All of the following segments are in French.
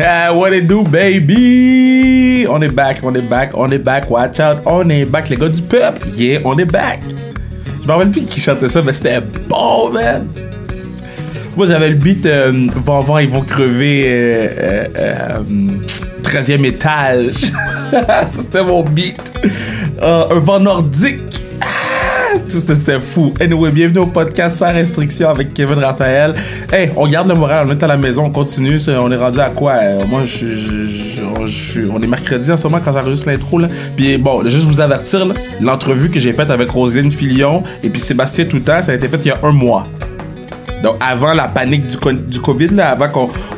What it do, baby? On est back, on est back, on est back. Watch out, on est back, les gars du peuple. Yeah, on est back. Je me rappelle plus qui chantait ça, mais c'était bon, man. Moi, j'avais le beat euh, Vent Vent, ils vont crever euh, euh, euh, 13e étage. ça, c'était mon beat. Un vent nordique. Tout c'était fou. Anyway, bienvenue au podcast sans restriction avec Kevin Raphaël. Hey, on garde le moral, on est à la maison, on continue. On est rendu à quoi? Euh, moi, je, je- on est mercredi en ce moment quand j'enregistre l'intro. Puis bon, juste vous avertir, l'entrevue que j'ai faite avec Roselyne Filion et puis Sébastien Toutant, ça a été fait il y a un mois. Donc, avant la panique du, du COVID, là, avant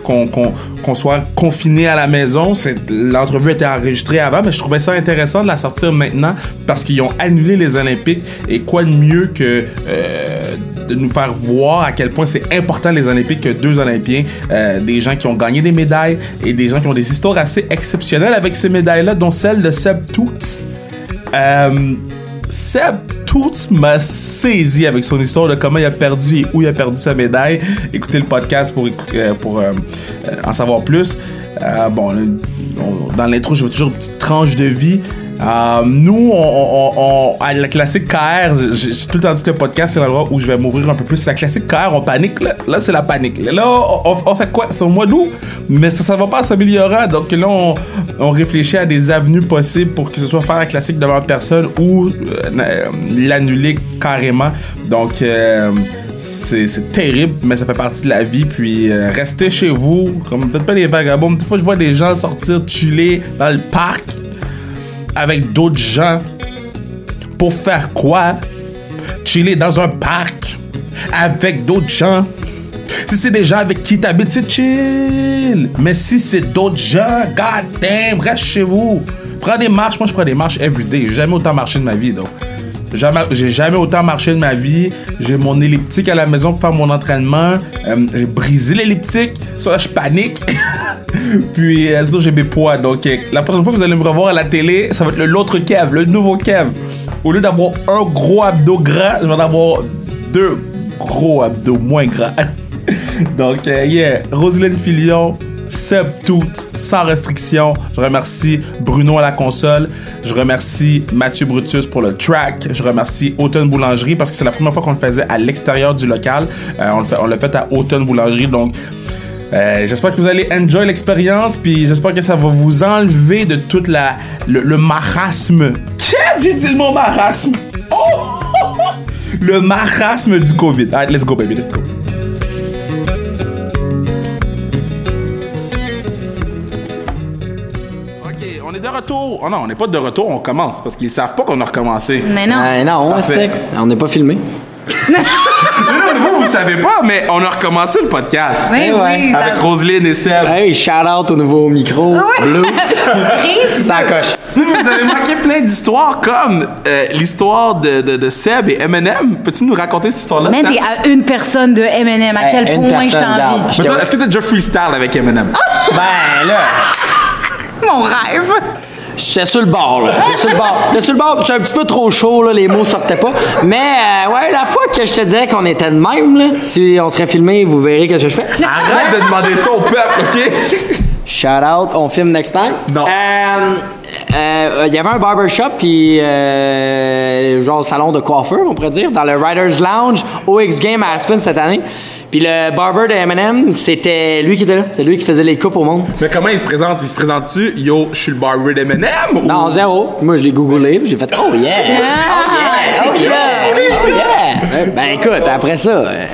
qu'on soit confiné à la maison, l'entrevue était enregistrée avant, mais je trouvais ça intéressant de la sortir maintenant parce qu'ils ont annulé les Olympiques. Et quoi de mieux que euh, de nous faire voir à quel point c'est important les Olympiques que deux Olympiens, euh, des gens qui ont gagné des médailles et des gens qui ont des histoires assez exceptionnelles avec ces médailles-là, dont celle de Seb Toots. Euh, Seb Toots m'a saisi avec son histoire de comment il a perdu et où il a perdu sa médaille. Écoutez le podcast pour, euh, euh, euh, en savoir plus. Dans l'intro, je toujours une petite tranche de vie. Euh, nous, on, à la classique KR, j'ai tout le temps dit que le podcast, c'est l'endroit où je vais m'ouvrir un peu plus. La classique KR, on panique. Là, Là, c'est la panique. Là, on, fait quoi? C'est au mois d'août, mais ça, ça va pas s'améliorer. Donc là, on, réfléchit à des avenues possibles pour que ce soit faire la classique devant personne ou euh, euh, l'annuler carrément. Donc, c'est terrible, mais ça fait partie de la vie. Puis, restez chez vous. Comme faites pas les vagabonds. Des fois, je vois des gens sortir chiller dans le parc avec d'autres gens. Pour faire quoi? Chiller dans un parc avec d'autres gens. Si c'est des gens avec qui t'habites, c'est chill. Mais si c'est d'autres gens, god damn, reste chez vous. Prends des marches. Moi, je prends des marches everyday. J'ai jamais autant marché de ma vie, donc. J'ai jamais autant marché de ma vie. J'ai mon elliptique à la maison pour faire mon entraînement. Euh, j'ai brisé l'elliptique. Ça, je panique. Puis, euh, sinon, j'ai mes poids. Donc, euh, la prochaine fois que vous allez me revoir à la télé, ça va être l'autre Kev, le nouveau Kev. Au lieu d'avoir un gros abdos gras, je vais en avoir deux gros abdos moins gras. Donc, euh, yeah, Roselyne Filion, Seb Tout, sans restriction. Je remercie Bruno à la console. Je remercie Mathieu Brutus pour le track. Je remercie Automne Boulangerie parce que c'est la première fois qu'on le faisait à l'extérieur du local. Euh, on l'a fait à Automne Boulangerie. Donc, euh, j'espère que vous allez enjoy l'expérience, puis j'espère que ça va vous enlever de toute la le, le marasme. Qu'est-ce j'ai dit le mot marasme? Oh! le marasme du Covid. Alright, let's go, baby, let's go. Retour. Oh non, on n'est pas de retour, on commence parce qu'ils savent pas qu'on a recommencé. Mais non. Euh, non, Parfait. c'est- on n'est pas filmé. Non, non, vous, vous savez pas, mais on a recommencé le podcast. Oui, Eh oui. Avec Roselyne et Seb. Hey, shout out au nouveau micro. Blue. Prise. Ça coche. Mais vous avez manqué plein d'histoires comme euh, l'histoire de, de, de Seb et Eminem. Peux-tu nous raconter cette histoire-là? Man, Seb? t'es à une personne de M&M. À Hey, quel point je t'envie? Mais Est-ce que t'as déjà freestyle avec Eminem? Ben là, Mon rêve. j'étais sur le bord, là. J'étais sur le bord. J'étais sur le bord, j'étais un petit peu trop chaud, là, les mots sortaient pas. Mais, euh, ouais, la fois que je te dirais qu'on était de même, là, si on serait filmé, vous verrez ce que je fais. Arrête de demander ça au peuple, OK? Shout out, on filme next time? Non. Euh, euh, Il y avait un barbershop, puis euh, genre salon de coiffeur, on pourrait dire, dans le Writers Lounge au X Game à Aspen cette année. Puis le barber de Eminem, c'était lui qui était là. C'est lui qui faisait les coupes au monde. Mais comment il se présente? Il se présente-tu? Yo, je suis le barber d'Eminem? ou- Non, zéro. Moi, je l'ai googlé, j'ai fait Oh yeah! Oh yeah! Oh yeah! Oh yeah! Ben écoute, après ça, euh,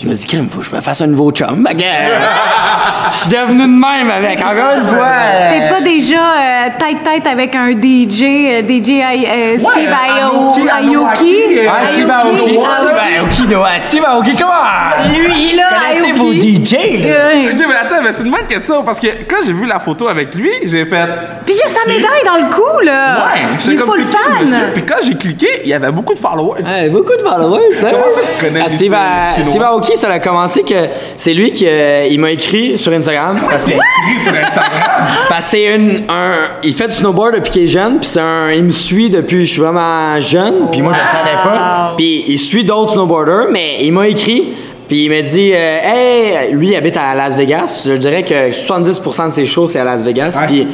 je me dis, crime, faut que je me fasse un nouveau chum. Euh, Je suis devenu de même avec. Encore une fois. euh, T'es pas déjà euh, tête-tête avec un DJ, euh, DJ I- euh, Steve Aoki, Aoki, Aoki, Aoki? euh, Ah, Steve Aoki. Aoki? Steve Aoki, no, ah, Steve Aoki, comment? Lui, là, Aoki? vos DJ, là? Euh, Ok, mais attends, mais c'est une bonne question parce que quand j'ai vu la photo avec lui, j'ai fait. Puis il y a sa médaille dans le cou, là. Ouais, j'étais comme c'est qui monsieur? fan. Puis quand j'ai cliqué, il y avait beaucoup de followers. Ouais, beaucoup de followers. Comment ça, tu connais Ah, Steve, l'histoire Ça a commencé que c'est lui qui euh, il m'a écrit sur Instagram parce que Écrit sur Instagram? parce que c'est une un il fait du snowboard depuis qu'il est jeune puis c'est un il me suit depuis que je suis vraiment jeune puis moi je le savais pas puis il suit d'autres snowboarders mais il m'a écrit Puis il me dit, euh, hey, lui il habite à Las Vegas. Je dirais que 70% de ses shows c'est à Las Vegas. Ouais. Puis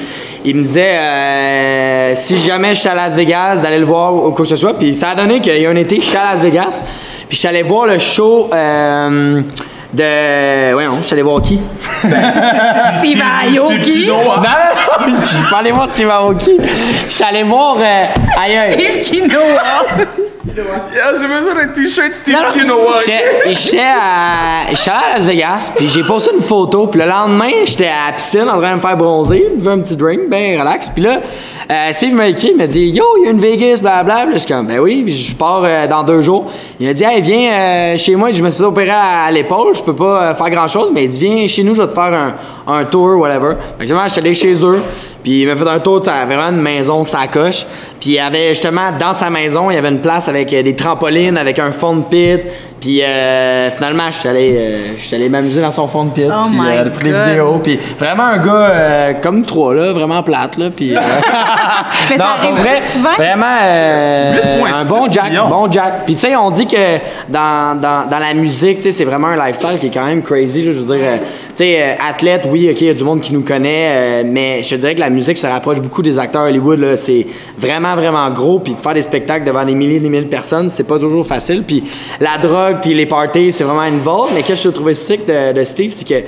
il me disait, euh, si jamais je suis à Las Vegas, d'aller le voir ou quoi que ce soit. Puis ça a donné qu'il y a un été, je suis à Las Vegas. Puis je suis allé voir le show euh, de. Voyons, je suis allé voir qui? Steve Aoki. Kino, hein? Non, non, non, je suis pas allé voir Steve Aoki. Je suis allé voir euh, ailleurs. Steve Quinoa. Yeah, J'ai besoin d'un t-shirt Steve. Kinoa. J'étais à, j'étais allé à Las Vegas, puis j'ai posté une photo, puis le lendemain, j'étais à la piscine en train de me faire bronzer, je un petit drink, ben relax, puis là, euh, Steve m'a écrit, il m'a dit « Yo, il y a une Vegas, blablabla. Je suis comme « Ben oui, puis je pars euh, dans deux jours. » Il m'a dit « Hey, viens euh, chez moi, je me suis fait opérer à, à l'épaule, je peux pas faire grand-chose, mais il dit « Viens chez nous, je vais te faire un, un tour, whatever. » Fait que justement, j'étais allé chez eux, puis il m'a fait un tour, tu sais, vraiment une maison sacoche. Puis il y avait justement, dans sa maison, il y avait une place avec euh, des trampolines, avec un fond de pit. Puis euh, finalement, je suis allé, euh, je suis allé m'amuser dans son fond de pit. Oh puis my euh, pris des God. vidéos. Puis vraiment un gars euh, comme trois, là, vraiment plate, là. Puis. euh, Mais ça non, arrive pour vrai, souvent? vraiment euh, 8,6 un bon Jack, millions. bon Jack. Puis tu sais, on dit que dans, dans, dans la musique, tu sais, c'est vraiment un lifestyle qui est quand même crazy. Je veux dire, euh, tu sais, euh, athlète, oui, ok, il y a du monde qui nous connaît, euh, mais je te dirais que la musique se rapproche beaucoup des acteurs Hollywood. là. C'est vraiment, vraiment gros. Puis de faire des spectacles devant des milliers, des milliers de personnes, c'est pas toujours facile. Puis la drogue, puis les parties, c'est vraiment involved. Mais qu'est-ce que je trouvais sick de Steve, c'est que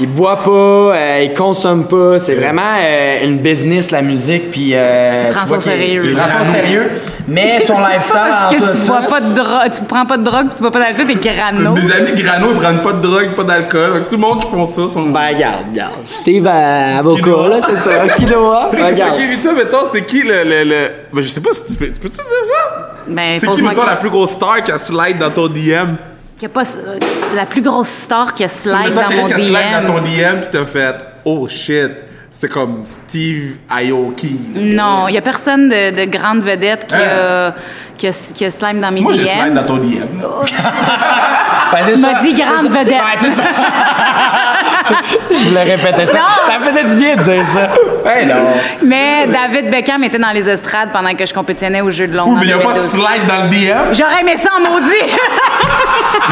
il boit pas, euh, il consomme pas. C'est vraiment euh, une business, la musique. Puis euh, Il tu vois sérieux. Il prend ça au sérieux. Mais son lifestyle. Parce que tu bois pas de drogue, tu prends pas de drogue, tu bois pas d'alcool, t'es grano. Mes amis grano, ils prennent pas de drogue, pas d'alcool. Tout le monde qui font ça sont. Ben, regarde, regarde. Steve, euh, avocat, là, c'est ça. Quinoa. Regarde. Ok, mais toi, mettons, c'est qui le. le, le... Ben, je sais pas si tu peux. Tu peux-tu dire ça? Ben, C'est qui, mettons, que- la plus grosse star qui a slide dans ton DM? Qu'il y a pas euh, la plus grosse star qui a slide dans mon a slide dans ton DM. DM pis t'as fait Oh shit, c'est comme Steve Aoki. Non, il y a personne de, de grande vedette qui, a, qui, a, qui a slime dans mes Hein? Moi, j'ai slide DM. dans ton DM. Ben, Tu m'as dit grande vedette. Ben, c'est ça. Je voulais répéter ça. Non. Ça me faisait du bien de dire ça. Ben non. Mais David Beckham était dans les estrades pendant que je compétitionnais au Jeux de Londres Oui, mais il a pas 2012. slide dans le DM. J'aurais aimé ça en maudit!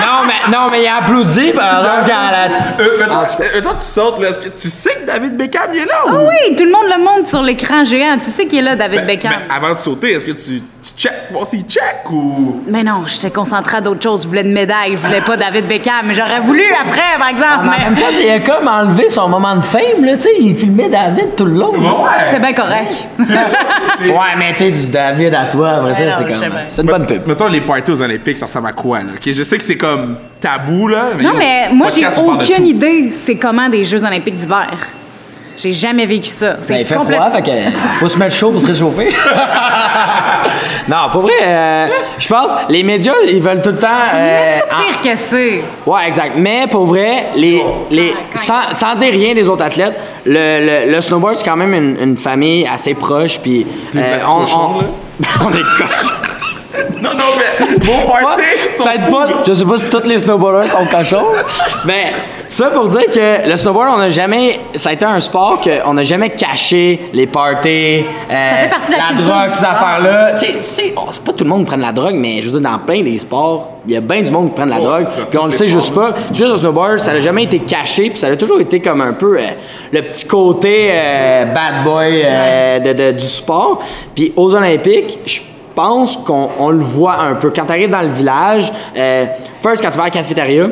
Non, mais, non, mais il a applaudi, par exemple, quand la... Euh, mais toi, euh, toi, tu sautes, là. Est-ce que tu sais que David Beckham il est là? Ah ou- oui, tout le monde le montre sur l'écran géant. Tu sais qui est là, David Ben, Beckham. ben, avant de sauter, est-ce que tu, tu check, voir s'il check ou? Mais non, j'étais concentrée à d'autres choses. Je voulais une médaille, je voulais pas David Beckham. Mais j'aurais voulu après, par exemple. Mais en mais- même temps, comme enlevé son moment de fame, là, tu sais. Il filmait David tout le long. Ouais. C'est bien correct. Ouais, mais tu sais, du David à toi, après ça, c'est comme... bien. C'est une bonne pub. Mettons les parties aux Olympiques, ça ressemble à quoi, là? Ok, je sais que c'est comme tabou, là. Non, mais moi, j'ai aucune idée c'est comment des Jeux olympiques d'hiver. J'ai jamais vécu ça. C'est Ben, il fait complète- froid, fait que faut se mettre chaud pour se réchauffer. non, pour vrai, euh, je pense, les médias, ils veulent tout le temps... euh, C'est pire que c'est. Ouais, exact. Mais pour vrai, les, les, sans, sans dire rien des autres athlètes, le, le, le snowboard, c'est quand même une, une famille assez proche. Puis, êtes on, on, on est cochons. Non, non, mais vos parties sont. Peut-être pas, je sais pas si tous les snowboarders sont cochons, mais ça pour dire que le snowboard, on a jamais, ça a été un sport qu'on n'a jamais caché les parties, euh, fait partie de la culture drogue, ces affaires-là. Tu sais, c'est oh, c'est pas tout le monde qui prend de la drogue, mais je veux dire, dans plein des sports, il y a bien du monde qui prend de la Oh, drogue, puis on le sait juste pas. Juste au snowboard, ça n'a jamais été caché, puis ça a toujours été comme un peu euh, le petit côté euh, bad boy euh, de, de- du sport. Puis aux Olympiques, je pense qu'on on le voit un peu. Quand tu arrives dans le village, euh, first, quand tu vas à la cafétéria,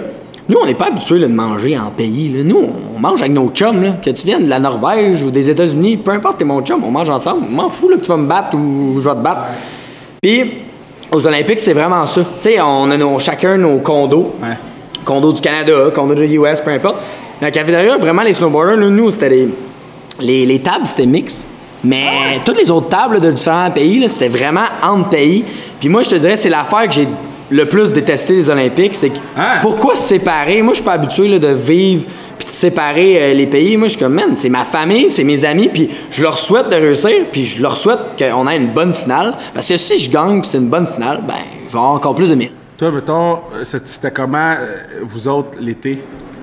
nous, on n'est pas habitués là, de manger en pays. là. Nous, on mange avec nos chums. Là. Que tu viennes de la Norvège ou des États-Unis, peu importe, t'es mon chum, on mange ensemble. M'en fous là, que tu vas me battre ou je vais te battre. Puis, aux Olympiques, c'est vraiment ça. Tu sais, on a nos- chacun nos condos. Ouais. Condo du Canada, condo de US, peu importe. Dans la cafétéria, vraiment, les snowboarders, nous, c'était les, les, les tables, c'était mix. Mais toutes les autres tables de différents pays, c'était vraiment entre pays. Puis moi, je te dirais, c'est l'affaire que j'ai le plus détesté des Olympiques, c'est que Hein? pourquoi se séparer? Moi, je suis pas habitué là, de vivre puis de séparer euh, les pays. Moi, je suis comme, man, c'est ma famille, c'est mes amis, puis je leur souhaite de réussir, puis je leur souhaite qu'on ait une bonne finale. Parce que si je gagne, puis c'est une bonne finale, ben, je vais avoir encore plus de mérite. Toi, mettons, euh, c'était comment, euh, vous autres, l'été?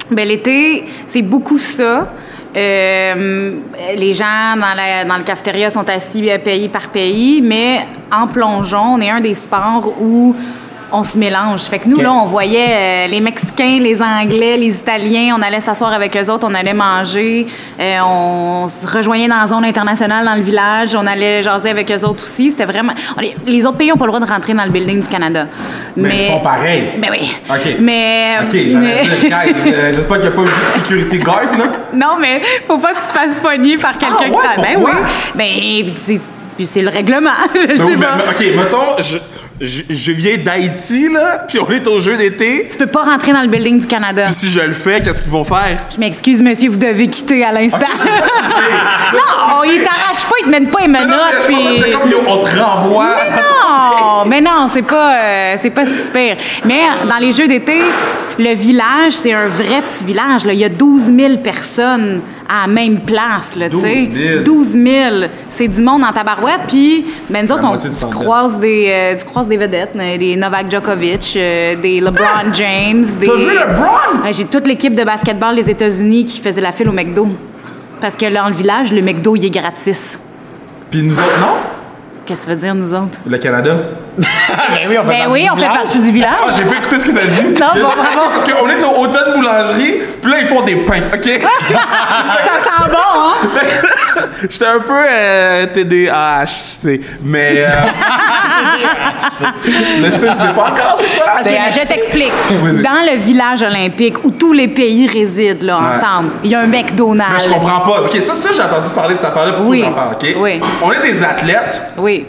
Ben, l'été, c'est beaucoup ça. Euh, les gens dans, la, dans le cafétéria sont assis euh, pays par pays, mais en plongeon, on est un des sports où on se mélange. Fait que nous, là, on voyait euh, les Mexicains, les Anglais, les Italiens. On allait s'asseoir avec eux autres, on allait manger. euh, on se rejoignait dans la zone internationale, dans le village. On allait jaser avec eux autres aussi. C'était vraiment... est- les autres pays n'ont pas le droit de rentrer dans le building du Canada. Mais ils font pareil. Mais oui. OK. Mais... Ok, mais- euh, j'espère qu'il n'y a pas eu de security guard, là. non, mais faut pas que tu te fasses pogner par quelqu'un Ah, qui ouais, t'a- Ben oui. Ben, puis c'est... Le règlement, je Ben sais mais- pas. mais- ok, mettons, je, je, je viens d'Haïti, là, puis on est au jeu d'été. Tu peux pas rentrer dans le building du Canada. Puis si je le fais, qu'est-ce qu'ils vont faire? Je m'excuse, monsieur, vous devez quitter à l'instant. non, il t'arrache pas, il te mène pas les Mais menottes, mais puis... on te renvoie. Non, mais non, c'est pas, euh, c'est pas si pire. Mais dans les jeux d'été, le village, c'est un vrai petit village. Là. Il y a 12 000 personnes à la même place, là, tu sais. 12 000. 12 000. C'est du monde en tabarouette. Puis, ben, nous autres, on, tu, croises des, euh, tu croises des vedettes, euh, des Novak Djokovic, euh, des LeBron James, des... T'as vu LeBron? J'ai toute l'équipe de basketball des États-Unis qui faisait la file au McDo. Parce que dans le village, le McDo, il est gratis. Puis nous autres, non? Qu'est-ce que ça veut dire, nous autres? Le Canada? Ben oui, on fait Ben partie oui, du on fait village. partie du village. Ah, j'ai pas écouté ce que t'as dit. Non, bon, bravo. Parce qu'on est au automne boulangerie, puis là, ils font des pains, OK? Ça sent bon, hein? J'étais un peu euh, TDAH, c'est... Mais... Euh... le ça, je sais pas encore, c'est quoi? OK, mais je t'explique. Dans le village olympique où tous les pays résident là, Ouais. ensemble, il y a un McDonald's. Mais je comprends pas. OK, ça, ça j'ai entendu parler de cette affaire-là, pour Oui. ça j'en parle, OK? Oui. On est des athlètes, Oui,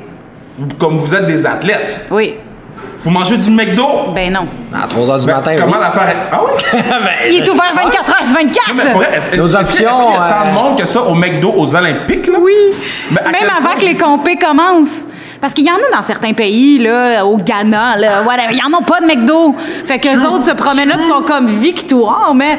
comme vous êtes des athlètes. oui. Vous mangez du McDo? Ben non. À 3 h du Ben, matin, comment oui. l'affaire est... Ah oui? Il est ouvert 24 heures sur 24. Non, mais pour vrai, Nos y a- est-ce qu'il y a options, tant de euh, monde que ça au McDo, aux Olympiques, là? Oui. Mais Même avant point- que les compés commencent. Parce qu'il y en a dans certains pays, là, au Ghana, là, whatever, ils en ont pas de McDo. Fait qu'eux autres se promènent là pis sont comme victoires, mais...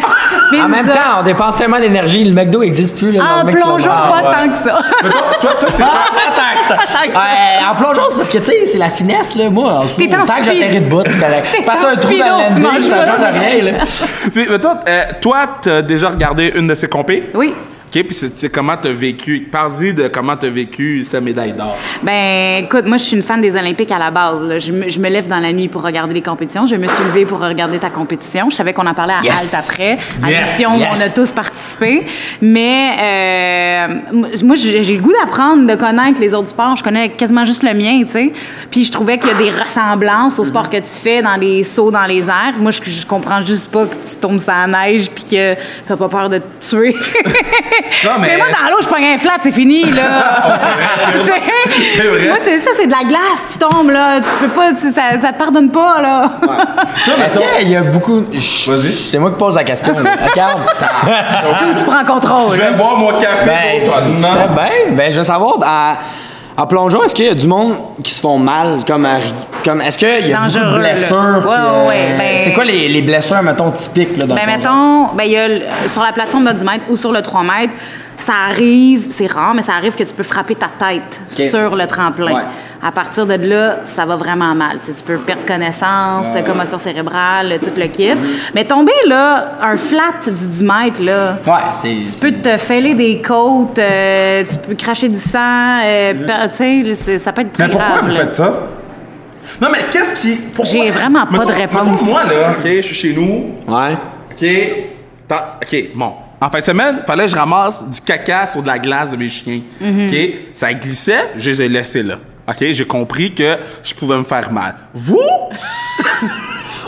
mais En même temps, on dépense tellement d'énergie, le McDo n'existe plus. Là, En le maximum. plongeon, Ah, pas ouais. tant que ça. Mais toi, toi, toi, c'est Ah, pas tant que ça. Que en plongeon, c'est parce que, tu sais, c'est la finesse, là. Moi, en en que speed. j'atterris de bout, c'est correct. T'es Passe en un trou dans manges ça change rien, là. Puis, mais toi, euh, toi, t'as déjà regardé une de ces compés? Oui. OK, puis c'est comment t'as vécu... Parle-y de comment t'as vécu sa médaille d'or. Ben, écoute, moi, je suis une fan des Olympiques à la base. là. Je, me, je me lève dans la nuit pour regarder les compétitions. Je me suis levée pour regarder ta compétition. Je savais qu'on en parlait à Yes. Alt après, à Yes, l'émission où yes. on a tous participé. Mais euh, moi, j'ai le goût d'apprendre, de connaître les autres sports. Je connais quasiment juste le mien, tu sais. Puis je trouvais qu'il y a des ressemblances au sport que tu fais dans les sauts dans les airs. Moi, je, je comprends juste pas que tu tombes sur la neige puis que t'as pas peur de te tuer. Non, mais- moi, dans l'eau, je pogne un flat, c'est fini, là. c'est vrai, vrai. Moi, c'est ça, c'est de la glace, tu tombes, là. Tu peux pas, tu- ça, ça te pardonne pas, là. Est-ce qu'il y a beaucoup. C'est moi qui pose la question. Regarde. Tout, tu prends contrôle. Je vais boire mon café. Ben, toi, tu- tu non. fais bien. Ben, je veux savoir, à- en plongeon, est-ce qu'il y a du monde qui se font mal? Comme, à- comme Est-ce qu'il y a beaucoup de blessures? Ouais, ouais, ben- C'est quoi les, les blessures, mettons, typiques là, dans Ben, le mettons, ben, y a sur la plateforme de 10 mètres ou sur le 3 mètres, ça arrive, c'est rare, mais ça arrive que tu peux frapper ta tête sur le tremplin. Ouais. À partir de là, ça va vraiment mal. Tu, peux perdre connaissance, commotion cérébrale, tout le kit. Mais tomber, là, un flat du 10 mètres, là, Ouais, c'est. Tu peux te fêler des côtes, euh, tu peux cracher du sang, euh, tu sais, ça peut être très Mais pourquoi grave. vous là. faites ça? Non, mais qu'est-ce qui. pourquoi- J'ai vraiment pas de réponse. mettons, moi, là, OK, je suis chez nous. Ouais. OK. T'as- OK, bon. En fin de semaine, fallait que je ramasse du caca sur de la glace de mes chiens. Mhm. OK? Ça glissait, je les ai laissés là. OK? J'ai compris que je pouvais me faire mal. Vous?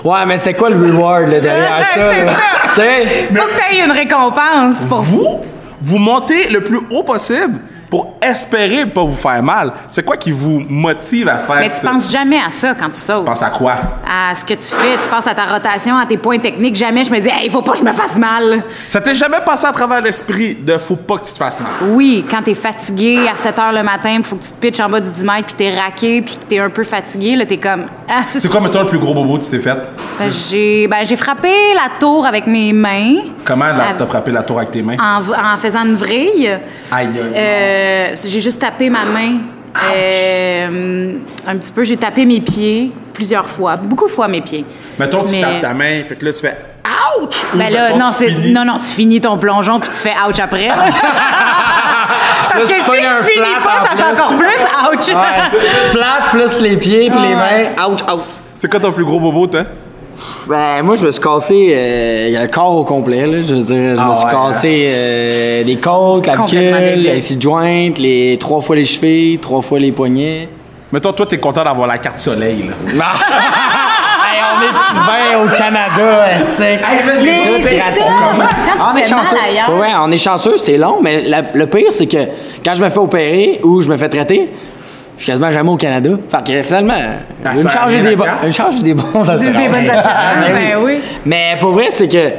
Ouais, mais c'est quoi le reward là, derrière ça? Ça. Tu sais? Faut que tu aies une récompense pour Vous? Vous montez le plus haut possible pour espérer pas vous faire mal. C'est quoi qui vous motive à faire Mais tu ça? penses jamais à ça quand tu sautes. Tu penses à quoi? À ce que tu fais, tu penses à ta rotation, à tes points techniques. Jamais je me dis, il faut pas que je me fasse mal. Ça t'est jamais passé à travers l'esprit de faut pas que tu te fasses mal? Oui, quand t'es fatigué à 7 heures le matin, faut que tu te pitches en bas du 10 mètres, puis t'es raqué, puis que t'es un peu fatigué, là, t'es comme. Ah, C'est quoi, mettons, le plus gros bobo que tu t'es fait? Ben, j'ai ben, j'ai frappé la tour avec mes mains. Comment t'as frappé la tour avec tes mains? en faisant une vrille. Aïe, aïe. Euh, j'ai juste tapé ma main. Euh, un petit peu, j'ai tapé mes pieds plusieurs fois, beaucoup de fois mes pieds. Mettons, tu Mais- tapes ta main, fait que là, tu fais ouch! Ou Ben là, non, tu non, non, tu finis ton plongeon puis tu fais ouch après. Parce Là, que tu si tu finis pas, ça fait encore plus ouch. Ouais. Flat plus les pieds puis les mains. Ouch, ouch. C'est quoi ton plus gros bobo, toi? Ben, moi, je me suis cassé euh, le corps au complet, là. Je veux dire, je Ah me suis ouais, cassé euh, les côtes, la queue, les six joints, les trois fois les chevilles, trois fois les poignets. Mettons, toi, t'es content d'avoir la carte soleil, là. hey, on est bien au Canada, c'est. Quand On tu est chanceux. Ouais, on est chanceux, c'est long, mais la- le pire, c'est que quand je me fais opérer ou je me fais traiter, je suis quasiment jamais au Canada. Fait que finalement, Ah, une ça charge des quand? une charge des bons assurances. des bonnes assurances, Ben ben oui. Mais pour vrai, c'est que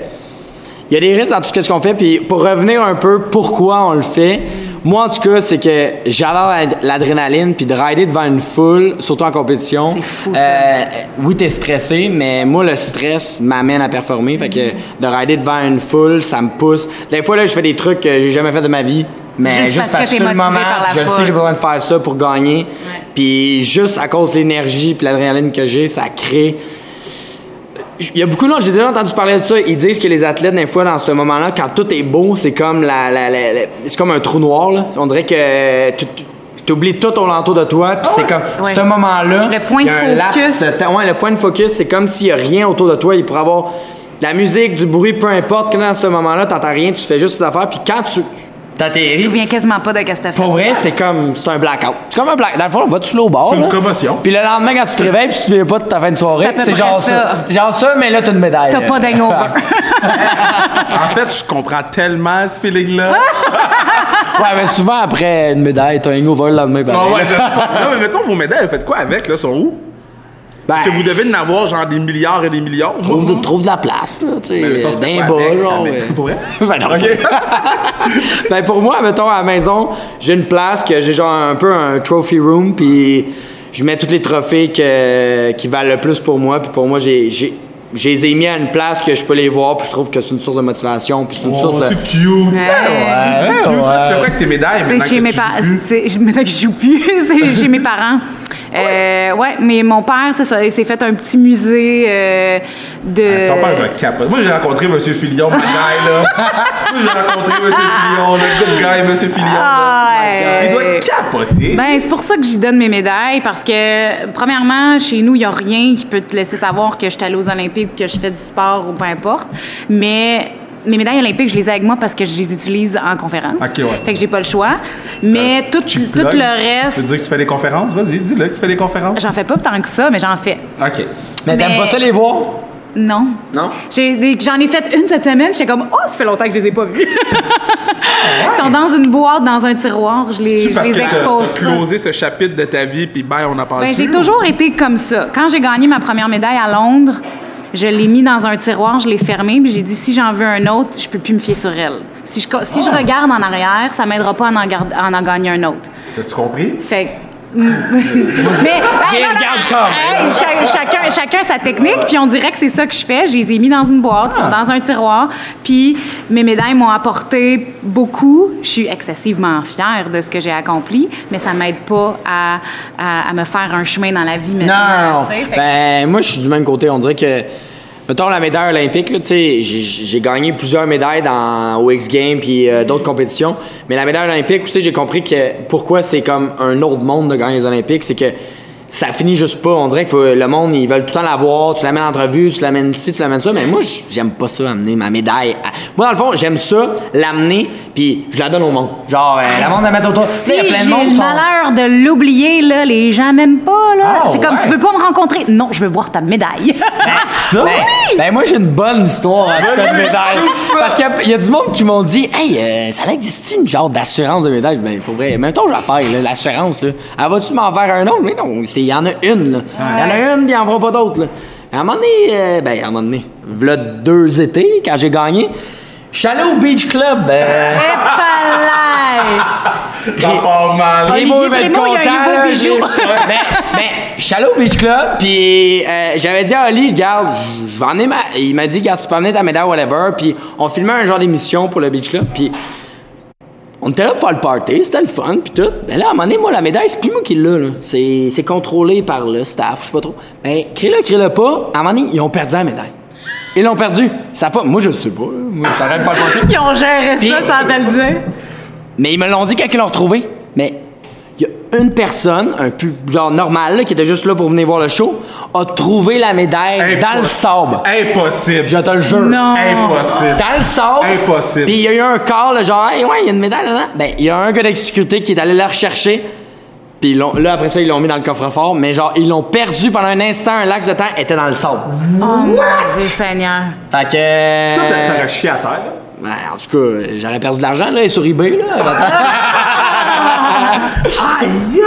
il y a des risques dans tout ce qu'on fait. Puis pour revenir un peu pourquoi on le fait, moi en tout cas, c'est que j'adore la- l'adrénaline puis de rider devant une foule, surtout en compétition. C'est fou, ça. Euh, oui, t'es stressé, mais moi le stress m'amène à performer. Fait que de rider devant une foule, ça me pousse. Des fois là, je fais des trucs que j'ai jamais fait de ma vie. Mais Juste juste, parce que sur le moment, je le sais que j'ai besoin de faire ça pour gagner. Puis juste à cause de l'énergie puis l'adrénaline que j'ai, ça crée il y a beaucoup de gens, j'ai déjà entendu parler de ça. Ils disent que les athlètes, des fois, dans ce moment-là, quand tout est beau, c'est comme la, la- la- la- c'est comme un trou noir. Là. On dirait que tu, tu- tu oublies tout au l'entour de toi, puis c'est comme Ouais. ce moment-là. Le point il y a de un focus. Ouais, le point de focus, c'est comme s'il y a rien autour de toi. Il pourrait avoir de la musique, du bruit, peu importe. Quand dans ce moment-là, t'entends rien, tu fais juste tes affaires. Puis quand tu Je me t'atterris, souviens quasiment pas de qu'est-ce que t'as fait. pour vrai, c'est comme c'est un blackout. C'est comme un blackout. Dans le fond, on va tu au bord. C'est une commotion. Puis le lendemain, quand tu te réveilles, puis tu te souviens pas de ta fin de soirée, C'est genre ça. ça. C'est genre ça, mais là, t'as une médaille. T'as pas d'hangover. En fait, je comprends tellement ce feeling-là. Ouais, mais souvent après une médaille, t'as un hangover le lendemain. Non, pareil. ouais. Non, mais mettons vos médailles, vous faites quoi avec, là? Sont où? Ben, Parce que vous devez en avoir genre des milliards et des millions. trouve de, trouve de la place, là, tu sais. Fais D'un bas, genre. Mais ouais. Pour vrai? Ben non. Ben pour moi, mettons, à la maison, j'ai une place que j'ai genre un peu un trophy room, puis je mets tous les trophées que, qui valent le plus pour moi, puis pour moi, j'ai. j'ai je les ai mis à une place que je peux les voir, puis je trouve que c'est une source de motivation, puis c'est une Oh, source de... c'est cute. Ouais. C'est cute. Tu fais quoi avec tes médailles C'est chez que mes parents. Maintenant que je joue plus, c'est chez mes parents. Euh, ouais, mais mon père, c'est ça, il s'est fait un petit musée euh, de. Ton père me capote. Moi, j'ai rencontré M. Filion, mon guy, là. Moi, j'ai rencontré M. Filion, le good guy, M. Filion. là. Ah. Il doit capoter. Ben, c'est pour ça que j'y donne mes médailles, parce que, premièrement, chez nous, il n'y a rien qui peut te laisser savoir que je suis allée aux Olympiques, que je fais du sport ou peu importe. Mais mes médailles olympiques, je les ai avec moi parce que je les utilise en conférence. Ok, ouais, Fait que j'ai pas le choix. Mais tout, Cheap tout le Tu reste, veux dire que tu fais des conférences? Vas-y, dis-le que tu fais des conférences. j'en fais pas tant que ça, mais j'en fais. OK. Mais t'aimes Mais- pas ça les voir? Non. Non? J'en ai, fait une cette semaine. J'étais comme, oh, ça fait longtemps que je les ai pas vus. Ils sont dans une boîte, dans un tiroir. Je les, C'est je parce les que t'as- expose pas. closé ce chapitre de ta vie, puis ben, on en parle Ben, plus. j'ai toujours été comme ça. Quand j'ai gagné ma première médaille à Londres, je l'ai mis dans un tiroir, je l'ai fermé, puis j'ai dit si j'en veux un autre, je peux plus me fier sur elle. Si je, si je regarde en arrière, ça m'aidera pas à en, garde- à en gagner un autre. T'as-tu compris? Fait mais J'y regarde comme. Hey, cha- chacun, chacun sa technique, puis on dirait que c'est ça que je fais. Je les ai mis dans une boîte, ils sont dans un tiroir, puis mes médailles m'ont apporté beaucoup. Je suis excessivement fière de ce que j'ai accompli, mais ça m'aide pas à, à, à me faire un chemin dans la vie maintenant. non, que- Ben, moi, je suis du même côté. On dirait que, mettons, la médaille olympique, j'ai- gagné plusieurs médailles dans, au X Games puis euh, d'autres compétitions. Mais la médaille olympique, j'ai compris que pourquoi c'est comme un autre monde de gagner les Olympiques, c'est que ça finit juste pas. On dirait que le monde, ils veulent tout le temps l'avoir. Tu l'amènes en entrevue, tu l'amènes ici, tu l'amènes ça. Mais moi, j'aime pas ça, amener ma médaille. à- Moi, dans le fond, j'aime ça, l'amener, puis je la donne au monde. Genre, euh, le monde la met autour. Si j'ai le sont- malheur de l'oublier, là, les gens m'aiment pas, là. Ah, c'est comme, ouais. tu veux pas me rencontrer? Non, je veux voir ta médaille. Ça? Ben, ben, moi, j'ai une bonne histoire en cas de médaille. Parce qu'il y a- il y, a du monde qui m'ont dit Hey, euh, ça existe une genre d'assurance de médaille? Ben, pour vrai, même temps, je la paye, là, l'assurance. Là. Elle va-tu m'en faire un autre? Mais non, il y en a une. là. Il y en a une, puis ils en feront pas d'autres. là. À un moment donné, euh, ben, à un moment donné, v'là deux étés, quand j'ai gagné, je suis allé au Beach Club. euh! Ça part mal. Primo, il va être content, mais, mais je suis allé au Beach Club, puis euh, j'avais dit à Oli, regarde, je- je vais emmener ma... Il m'a dit, regarde, tu peux emmener ta médaille, whatever, puis on filmait un genre d'émission pour le Beach Club, puis on était là pour faire le party, c'était le fun, puis tout. Mais là, à un moment donné, moi, la médaille, c'est plus moi qui l'ai, là. C'est c'est contrôlé par le staff, je sais pas trop. Mais crée-le, crée-le pas, à un moment donné, ils ont perdu la médaille. Ils l'ont perdu. Ça pas... Moi, je sais pas, là. Moi, j'arrête de faire le party. Ils ont géré Puis- ça sans te le dire. Mais ils me l'ont dit quand ils l'ont retrouvé. Mais une personne, un peu genre normal, là, qui était juste là pour venir voir le show, a trouvé la médaille dans le sable. Impossible. Je te le jure. Non. Impossible. Dans le sable. Impossible. Puis il y a eu un là, genre, hey, ouais, il y a une médaille là-dedans. Ben, il y a un gars d'exécuté qui est allé la rechercher. Puis ils l'ont- là, après ça, ils l'ont mis dans le coffre-fort. Mais genre, ils l'ont perdu pendant un instant, un laps de temps, était dans le sable. Oh mon Dieu Seigneur. Fait que. Toi, t'as- t'aurais chié à terre, là. Ben, en tout cas, j'aurais perdu de l'argent, là, sur eBay, là.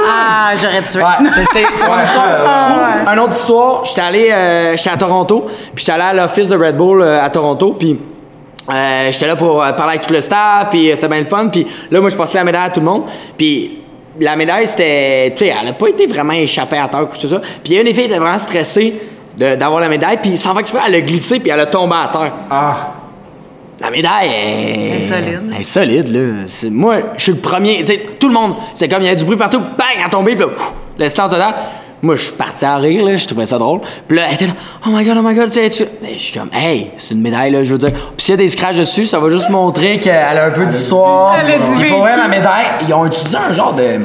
Ah, j'aurais tué. Ouais, c'est, c'est, c'est mon histoire. Ou, Une autre histoire, j'étais allé, euh, j'étais à Toronto, puis j'étais allé à l'office de Red Bull euh, à Toronto, puis euh, j'étais là pour euh, parler avec tout le staff, puis euh, c'était bien le fun, puis là, moi, je passais la médaille à tout le monde, puis la médaille, c'était, tu sais, elle a pas été vraiment échappée à terre, ou tout ça, puis une des filles était vraiment stressée de- d'avoir la médaille, puis sans faire exprès, elle a glissé, puis elle a tombé à terre. Ah. La médaille est... Elle est solide. Elle est solide, là. C'est- Moi, je suis le premier. Tu sais, tout le monde, c'est comme il y a du bruit partout, bang, elle a tombé, puis là, pff, le silence total. Moi, je suis parti à rire, là, je trouvais ça drôle. Puis là, elle était là, oh my god, oh my god, tu sais, tu. Mais je suis comme, hey, c'est une médaille, là, je veux dire. Puis s'il y a des scratchs dessus, ça va juste montrer qu'elle a un peu d'histoire. Elle a du pour vrai, la médaille, ils ont utilisé un genre de.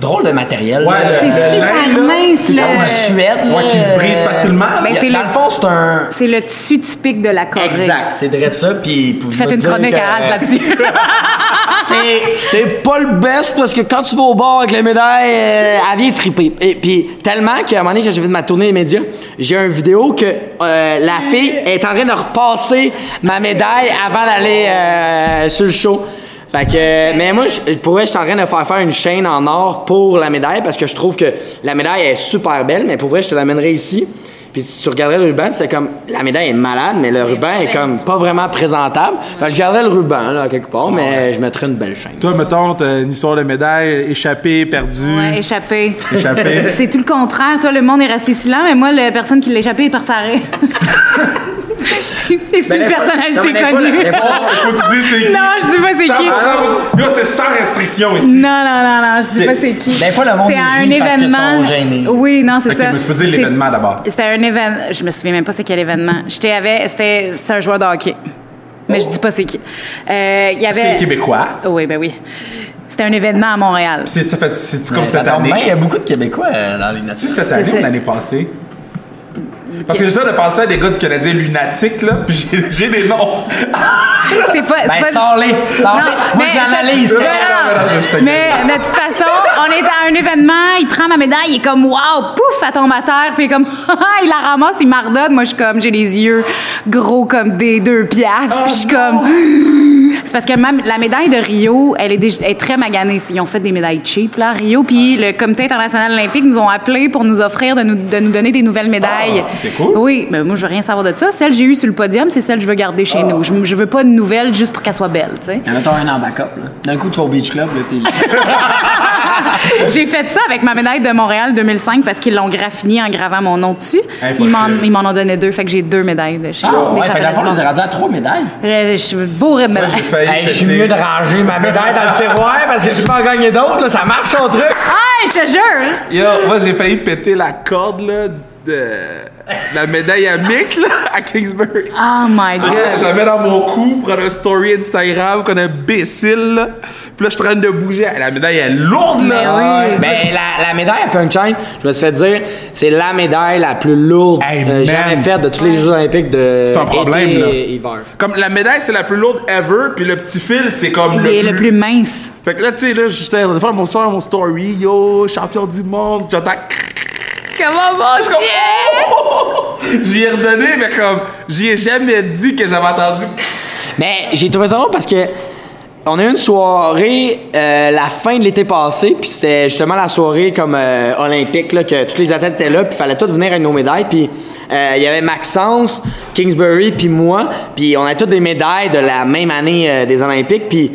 Drôle de matériel. Ouais, le- C'est le super là, mince, C'est le... comme Suède. Ouais, qui se brise facilement. Ben, c'est Dans le- le fond, c'est un. C'est le tissu typique de la Corée. Exact, c'est direct ça, puis... Faites une chronique que- à Alf là-dessus. c'est c'est pas le best parce que quand tu vas au bar avec les médailles, euh, elle vient friper. Et puis tellement qu'à un moment donné, quand j'ai fait ma tournée des médias, j'ai une vidéo que euh, la fille est en train de repasser ma médaille avant d'aller euh, sur le show. Fait que, mais moi, je, pour vrai, je suis en train de faire faire une chaîne en or pour la médaille parce que je trouve que la médaille est super belle, mais pour vrai, je te l'amènerai ici. Puis si tu regarderais le ruban, tu fais comme la médaille est malade, mais le ruban est comme pas vraiment présentable. Fait que je garderais le ruban là quelque part, mais je mettrais une belle chaîne. Toi, mettons, t'as une histoire de médaille, échappée, perdue. Ouais, échappé. Échappé. C'est tout le contraire. Toi, le monde est resté silent, mais moi, la personne qui l'a échappé est partie. c'est c'est Ben, une des personnalité des connue. des fois- Faut que tu dis c'est qui. Non, je dis pas c'est qui. Yo, c'est sans restriction ici. Non, non, non, non, je dis C'est- pas c'est qui. Des fois, le monde C'est à un parce événement. sont gênés. Oui, non, c'est Ok, ça. mais tu peux dire C'est- l'événement d'abord. C'était un événement. Je me souviens même pas c'est quel événement. J'étais avec. C'était c'est un joueur de hockey. Mais je dis pas c'est qui. Euh, Il y avait. est québécois? Oui, ben oui. C'était un événement à Montréal. C'est c'est comme ça cette année. il y a beaucoup de Québécois euh, dans les C'est-tu nations. cette année C'est ou l'année passée? Parce que j'ai ça de penser à des gars du Canadien lunatiques, là, puis j'ai, des noms. C'est pas. Ben, pas- sors-les, sors-les. Non, Moi, j'analyse. ça- Non, Mais de toute façon, on est à un événement, il prend ma médaille, il est comme waouh, pouf, elle tombe à terre, puis il est comme ah, il la ramasse, il m'ardonne. Moi, je suis comme j'ai les yeux gros comme des deux piastres, puis je suis comme parce que ma- la médaille de Rio, elle est, déjà- elle est très maganée. Ils ont fait des médailles cheap là, à Rio, puis le Comité international olympique nous ont appelés pour nous offrir de nous, de nous donner des nouvelles médailles. Ah, c'est cool. Oui, mais moi je veux rien savoir de ça. Celle que j'ai eue sur le podium, c'est celle que je veux garder chez nous. Je, je veux pas de nouvelles juste pour qu'elle soit belle, tu sais. Il y en a un en backup, là. D'un coup, tu vas au Beach Club, là, puis... J'ai fait ça avec ma médaille de Montréal 2005 parce qu'ils l'ont graffiné en gravant mon nom dessus. Ils m'en, ils m'en ont donné deux, fait que j'ai deux médailles de chez Ah, des ouais, fait que fond, championnats on est rendu à trois médailles. Je je suis bourrée de Moi, médailles. Hey, je suis mieux de ranger ma médaille dans le tiroir parce que je peux en gagner d'autres, là. Ça marche ton truc. Ah, je te jure! Yo, moi, j'ai failli péter la corde, là, de la médaille à Mick, là, à Kingsbury. Oh my God! Je la mets dans mon cou, prendre un story Instagram comme un imbécile, là. Puis là, je suis en train de bouger. La médaille est lourde, là. Mais oui. Mais la, la médaille à Punchline, je me suis fait dire, c'est la médaille la plus lourde Hey, euh, jamais faite de tous les Jeux Olympiques de C'est un problème, été là. et hiver. Comme la médaille, c'est la plus lourde ever, puis le petit fil, c'est comme Il le, est le plus mince. Fait que là, tu sais, là, j'étais en train de faire mon soir, mon story, yo, champion du monde, j'entends. Comment mon oh! J'y ai redonné, mais comme, j'y ai jamais dit que j'avais entendu. Mais j'ai trouvé ça drôle parce que on a eu une soirée euh, la fin de l'été passé, puis c'était justement la soirée comme euh, olympique là, que tous les athlètes étaient là, puis fallait tous venir avec nos médailles, puis euh, il y avait Maxence, Kingsbury, puis moi, puis on a toutes des médailles de la même année euh, des Olympiques, puis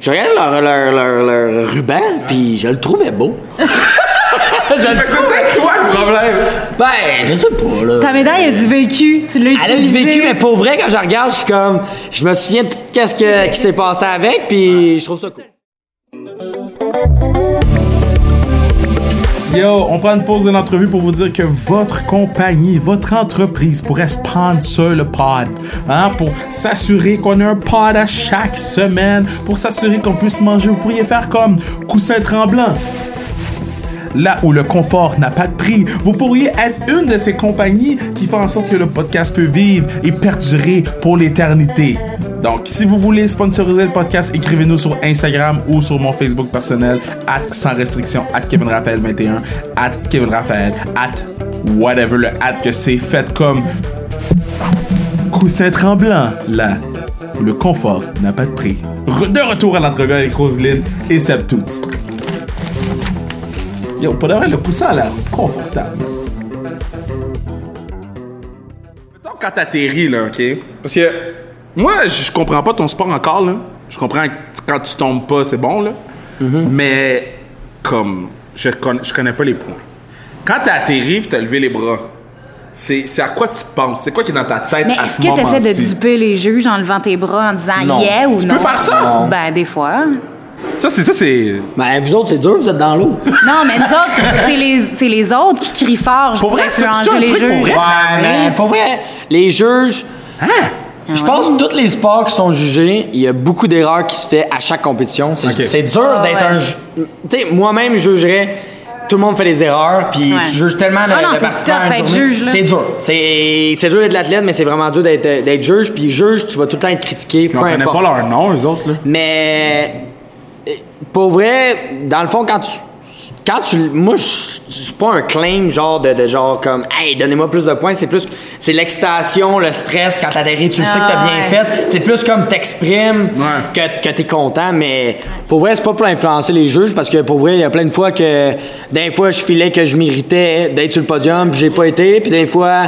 je regardais leur, leur, leur, leur ruban, puis je le trouvais beau. je Fait le que c'est peut-être toi le problème. ben, je sais pas là. Ta médaille a du vécu. Tu l'as Elle a du vécu, mais pour vrai, quand je regarde, je suis comme. Je me souviens de tout ce que- qui s'est passé avec, puis je trouve ça cool. Yo, on prend une pause de l'entrevue pour vous dire que votre compagnie, votre entreprise pourrait sponsor le pod. Hein, pour s'assurer qu'on a un pod à chaque semaine, pour s'assurer qu'on puisse manger. Vous pourriez faire comme Coussin Tremblant. Là où le confort n'a pas de prix. Vous pourriez être une de ces compagnies qui font en sorte que le podcast peut vivre et perdurer pour l'éternité. Donc, si vous voulez sponsoriser le podcast, écrivez-nous sur Instagram ou sur mon Facebook personnel, at sans restriction, at Kevin Raphaël 21, at Kevin at whatever le at que c'est fait comme coussin tremblant, là où le confort n'a pas de prix. De retour à l'entrevue avec Roselyne et Seb. Yo, pour de vrai, le coussin a l'air confortable. Mettons quand t'atterris, là, OK? Parce que moi, je comprends pas ton sport encore, là. Je comprends que quand tu tombes pas, c'est bon, là. Mais, comme, je connais, je connais pas les points. Quand t'as atterri pis t'as levé les bras, c'est c'est à quoi tu penses? C'est quoi qui est dans ta tête Mais à est-ce ce que tu essaies moment-ci? de duper les juges en levant tes bras en disant Non. yeah ou Tu non? peux faire ça? Non. Ben, des fois. Ça, c'est ça, c'est. Ben, vous autres, c'est dur, vous êtes dans l'eau. Non, mais nous autres, c'est les, c'est les autres qui crient fort Pour pour vrai, c'est- c'est influencer un les truc pour juges. vrai? Ouais, mais pour vrai, les juges. Hein? Je pense que tous les sports qui sont jugés, il y a beaucoup d'erreurs qui se fait à chaque compétition. C'est dur Ah, d'être ouais. un. ju- Tu sais, moi-même, je jugerais. Tout le monde fait des erreurs, puis Ouais. tu juges tellement de, Ah non, c'est participants tough à une être journée. juge, là. C'est dur. C'est c'est dur d'être l'athlète, mais c'est vraiment dur d'être d'être juge. Puis juge, tu vas tout le temps être critiqué, on connaît importe. pas leur nom, eux autres, là. Mais pour vrai, dans le fond, quand tu. Quand tu. Moi, je je suis pas un claim genre de, de genre comme Hey, donnez-moi plus de points. C'est plus. C'est l'excitation, le stress quand t'atterris, tu le sais que t'as Ah, bien ouais. fait. C'est plus comme t'exprimes Ouais. que, que t'es content. Mais pour vrai, c'est pas pour influencer les juges parce que pour vrai, il y a plein de fois que. Des fois, je filais que je méritais d'être sur le podium, puis j'ai pas été. Puis des fois.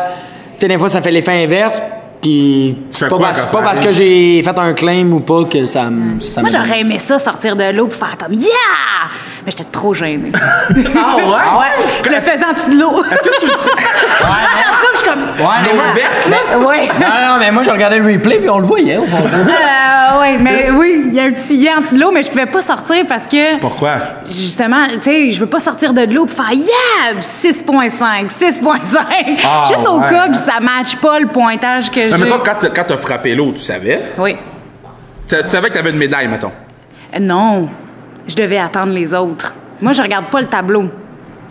Tu sais, des fois, ça fait l'effet inverse. Puis pas, quoi parce, quand c'est ça pas parce que j'ai fait un claim ou pas que ça me. ça Moi, j'aurais aimé ça, sortir de l'eau pour faire comme Yeah! Mais j'étais trop gênée. Ah ouais? Ah ouais? Je le faisais en dessous de l'eau. Est-ce que tu le sais? puis je suis comme. Ouais, mais moi- verte, là? Ouais. Non, non, mais moi, je regardais le replay puis on le voyait au fond. Euh, ouais, mais oui, il y a un petit yeah en dessous de l'eau, mais je pouvais pas sortir parce que. Pourquoi? Justement, tu sais, je veux pas sortir de l'eau pour faire Yeah! 6.5, 6.5. Ah, Juste au ouais. cas que ça matche pas le pointage que Mais j'ai. mettons, quand t'as- quand t'as frappé l'eau, tu savais? Oui. Tu, tu savais que t'avais une médaille, mettons? Euh, Non, je devais attendre les autres. Moi, je regarde pas le tableau.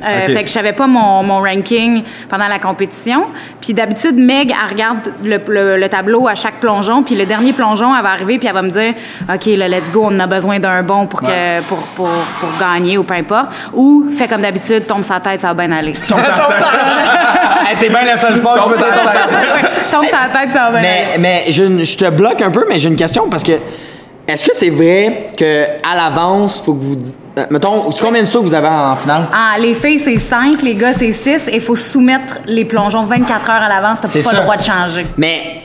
Euh. Fait que je savais pas mon, mon ranking pendant la compétition. Puis d'habitude, Meg, elle regarde le, le- le tableau à chaque plongeon. Puis le dernier plongeon, elle va arriver puis elle va me dire OK, là, let's go, on a besoin d'un bon pour, que, Ouais. pour, pour, pour gagner ou peu importe. Ou fais comme d'habitude, tombe sa tête, ça va bien aller. Tombe Hey, c'est bien le seul sport que je peux sa tête, ça va bien aller. Mais, mais je, je te bloque un peu, mais j'ai une question parce que est-ce que c'est vrai que à l'avance, faut que vous. euh, mettons, combien de sauts vous avez en finale? Ah, les filles, c'est 5, les gars, c'est 6. Et il faut soumettre les plongeons 24 heures à l'avance. T'as pas ça. le droit de changer. Mais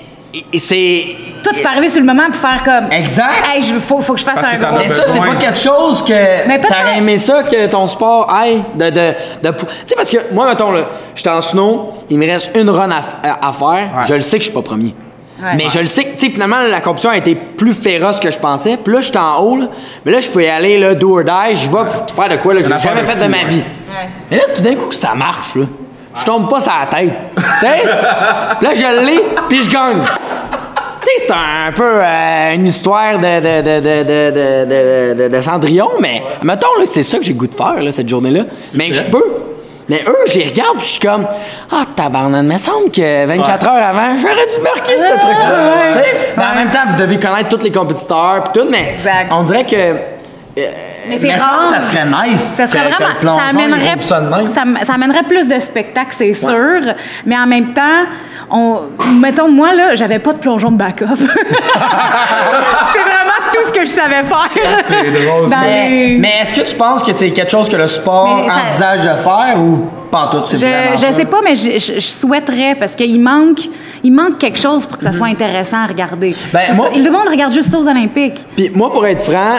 c'est. Toi, tu peux arriver sur le moment pour faire comme. Exact. Hey, je, faut, faut que je fasse Parce un gros. Mais ça, c'est pas quelque chose que. Mais peut-être. T'aurais aimé ça que ton sport aille de. de, de pou- tu sais, parce que moi, mettons, là, j'étais en snow, il me reste une run à, à faire. Ouais. Je le sais que je suis pas premier. Ouais. Mais je le sais que, tu sais, finalement, la compétition a été plus féroce que je pensais. Puis là, je suis en haut, là. Mais là, je peux y aller, là, do or die. Je vais pour faire de quoi, là, que j'ai jamais fait fou, de ma ouais. vie. Mais là, tout d'un coup, que ça marche, là. Je tombe pas sur la tête. Tu sais? Là, je l'ai, puis je gagne. Tu sais, c'est un, peu euh, une histoire de, de, de, de, de, de, de- de Cendrillon, mais mettons là, que c'est ça que j'ai le goût de faire là, cette journée-là. Mais je peux. Mais eux, je les regarde puis je suis comme Ah, tabarnak, il me semble que 24 heures avant, j'aurais dû marquer ce truc-là. Mais en même temps, vous devez connaître tous les compétiteurs puis tout, mais Exact. on dirait que. euh, Mais c'est rare. ça serait nice. Ça serait vraiment. plongeon, ça, amènerait, ça amènerait plus de spectacles, c'est sûr. Mais en même temps, on, mettons, moi, là, j'avais pas de plongeon de backup. c'est vraiment ce que je savais faire. C'est drôle, ça. Mais, les- mais est-ce que tu penses que c'est quelque chose que le sport ça- envisage de faire ou pas en tout? Je, je sais pas, mais je, je- je souhaiterais parce qu'il manque, il manque quelque chose pour que ça soit intéressant à regarder. Ben, Ça- moi- le monde regarde juste ça aux Olympiques. Puis moi, pour être franc,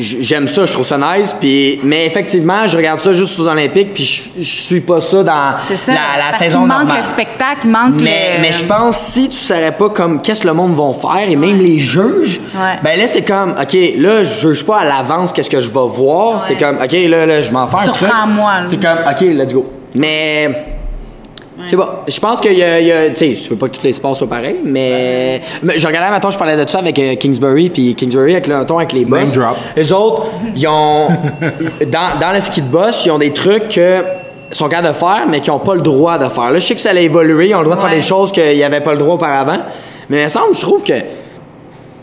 j'aime ça, je trouve ça nice. Puis, mais effectivement, je regarde ça juste aux Olympiques, puis je, je suis pas ça dans ça. la, saison qu'il manque normale. le spectacle, il manque Mais, le... mais je pense si tu savais pas comme qu'est-ce que le monde va faire et même les juges, Ouais. ben là c'est comme ok là je juge pas à l'avance qu'est-ce que je vais voir, Ouais. c'est comme ok là là je m'en fais. Surprends-moi. C'est comme ok let's go. Mais Je sais pas. Je pense qu'il y a. il y a- tu sais, je veux pas que tous les sports soient pareils, mais. mais je regardais, maintenant, je parlais de ça avec euh, Kingsbury, puis Kingsbury, avec, le, mettons, avec les boss. Name drop. Les autres, ils ont. dans, dans le ski de boss, ils ont des trucs que sont capables de faire, mais qui n'ont pas le droit de faire. Là, je sais que ça allait évoluer, ils ont le droit de faire des choses qu'ils n'avaient pas le droit auparavant. Mais il me semble, je trouve que. Tu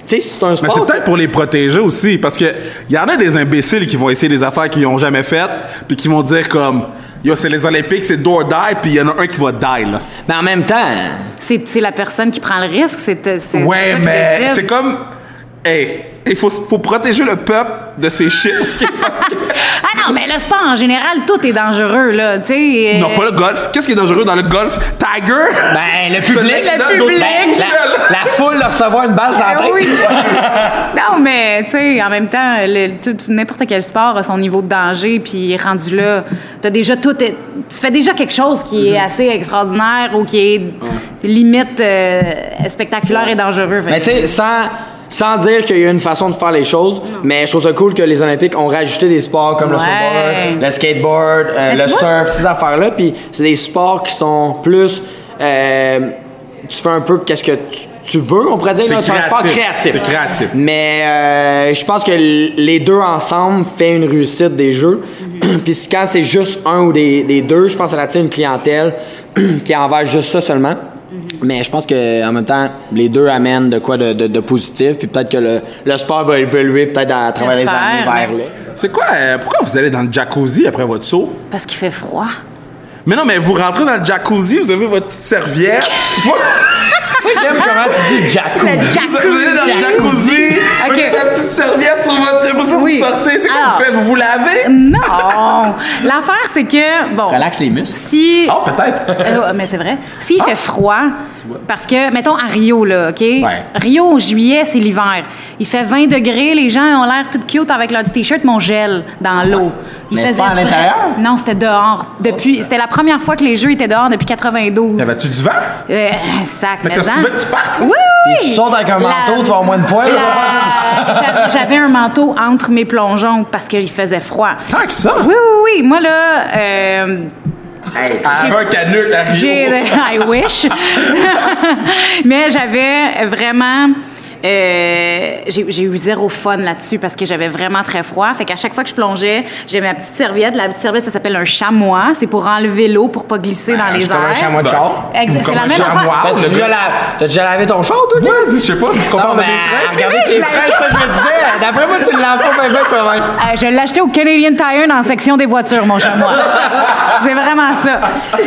sais, si c'est un Mais sport. c'est peut-être pour les protéger aussi, parce que y en a des imbéciles qui vont essayer des affaires qu'ils ont jamais faites, puis qui vont dire comme, yo, c'est les Olympiques, c'est do or die, puis il y en a un qui va die, là. Mais en même temps. C'est la personne qui prend le risque. C'est Ouais, mais c'est comme, hey, il faut, faut protéger le peuple de ces shit. Parce que- Ah non, mais le sport en général, tout est dangereux, là. Tu sais. non, euh, pas le golf. Qu'est-ce qui est dangereux dans le golf? Tiger? Ben, le public, le public. tout la, la foule de recevoir une balle sur la Ah tête. oui. non, mais tu sais, en même temps, le- tout- n'importe quel sport a son niveau de danger, puis rendu là, t'as déjà tout. Tu fais déjà quelque chose qui est assez extraordinaire ou qui est limite euh, spectaculaire et dangereux. Fait Mais tu sais, sans, sans dire qu'il y a une façon de faire les choses, mais je trouve ça cool que les Olympiques ont rajouté des sports comme le snowboard, le skateboard, euh, le surf, ces affaires-là. Puis c'est des sports qui sont plus. euh, tu fais un peu qu'est-ce que tu, tu veux, on pourrait dire. C'est là, un sport créatif. créatif. C'est créatif. Mais euh, je pense que les deux ensemble fait une réussite des jeux. Puis si- quand c'est juste un ou des, des deux, je pense que ça attire une clientèle qui envers juste ça seulement. Mais je pense que en même temps, les deux amènent de quoi de, de- de positif. Puis peut-être que le, le sport va évoluer peut-être à travers les années vers là. C'est quoi, euh, pourquoi vous allez dans le jacuzzi après votre saut? Parce qu'il fait froid. Mais non, mais vous rentrez dans le jacuzzi, vous avez votre petite serviette. Moi, J'aime comment tu dis Le jacuzzi. vous allez dans le jacuzzi, vous avez la petite serviette sur votre... Ça, Oui. vous sortez, c'est quoi vous faites? Vous vous lavez? Non! L'affaire, c'est que, bon. Relaxe les muscles. Si. Oh, peut-être. Euh, mais c'est vrai. S'il fait froid, parce que, mettons, à Rio, là, OK? Rio, en juillet, c'est l'hiver. Il fait 20 degrés, les gens ont l'air tout cute avec leur petit t-shirt, mon gel dans l'eau. Mais c'est pas à l'intérieur? Non, c'était dehors. Depuis, c'était la première fois que les jeux étaient dehors depuis 92. Y avait-tu du vent? Euh, sac, Fait que ça se pouvait que tu partes, là? Oui, oui, Puis tu sautes avec un La- manteau, tu vas avoir moins de poils. la- J'avais- un manteau entre mes plongeons parce qu'il faisait froid. Tant que ça? Oui, oui, oui. Moi, là, euh, J'ai un canuc à Rio. j'ai. I wish. Mais j'avais vraiment. Euh, j'ai eu zéro fun là-dessus parce que j'avais vraiment très froid. Fait qu'à chaque fois que je plongeais, j'ai ma petite serviette. La petite serviette, ça s'appelle un chamois. C'est pour enlever l'eau pour pas glisser dans les c'est comme un airs. chamois de Ben, char. Exact, Ou c'est la un même chamois. affaire. Le déjà, la- t'as déjà lavé ton char, toi? toi? Ouais, je sais pas, tu de mais mes frères? regardez Oui, tes ça je me disais. D'après moi, tu le laves pas bien bien toi-même. Euh, je l'ai acheté au Canadian Tire dans la section des voitures, mon chamois. C'est vraiment ça.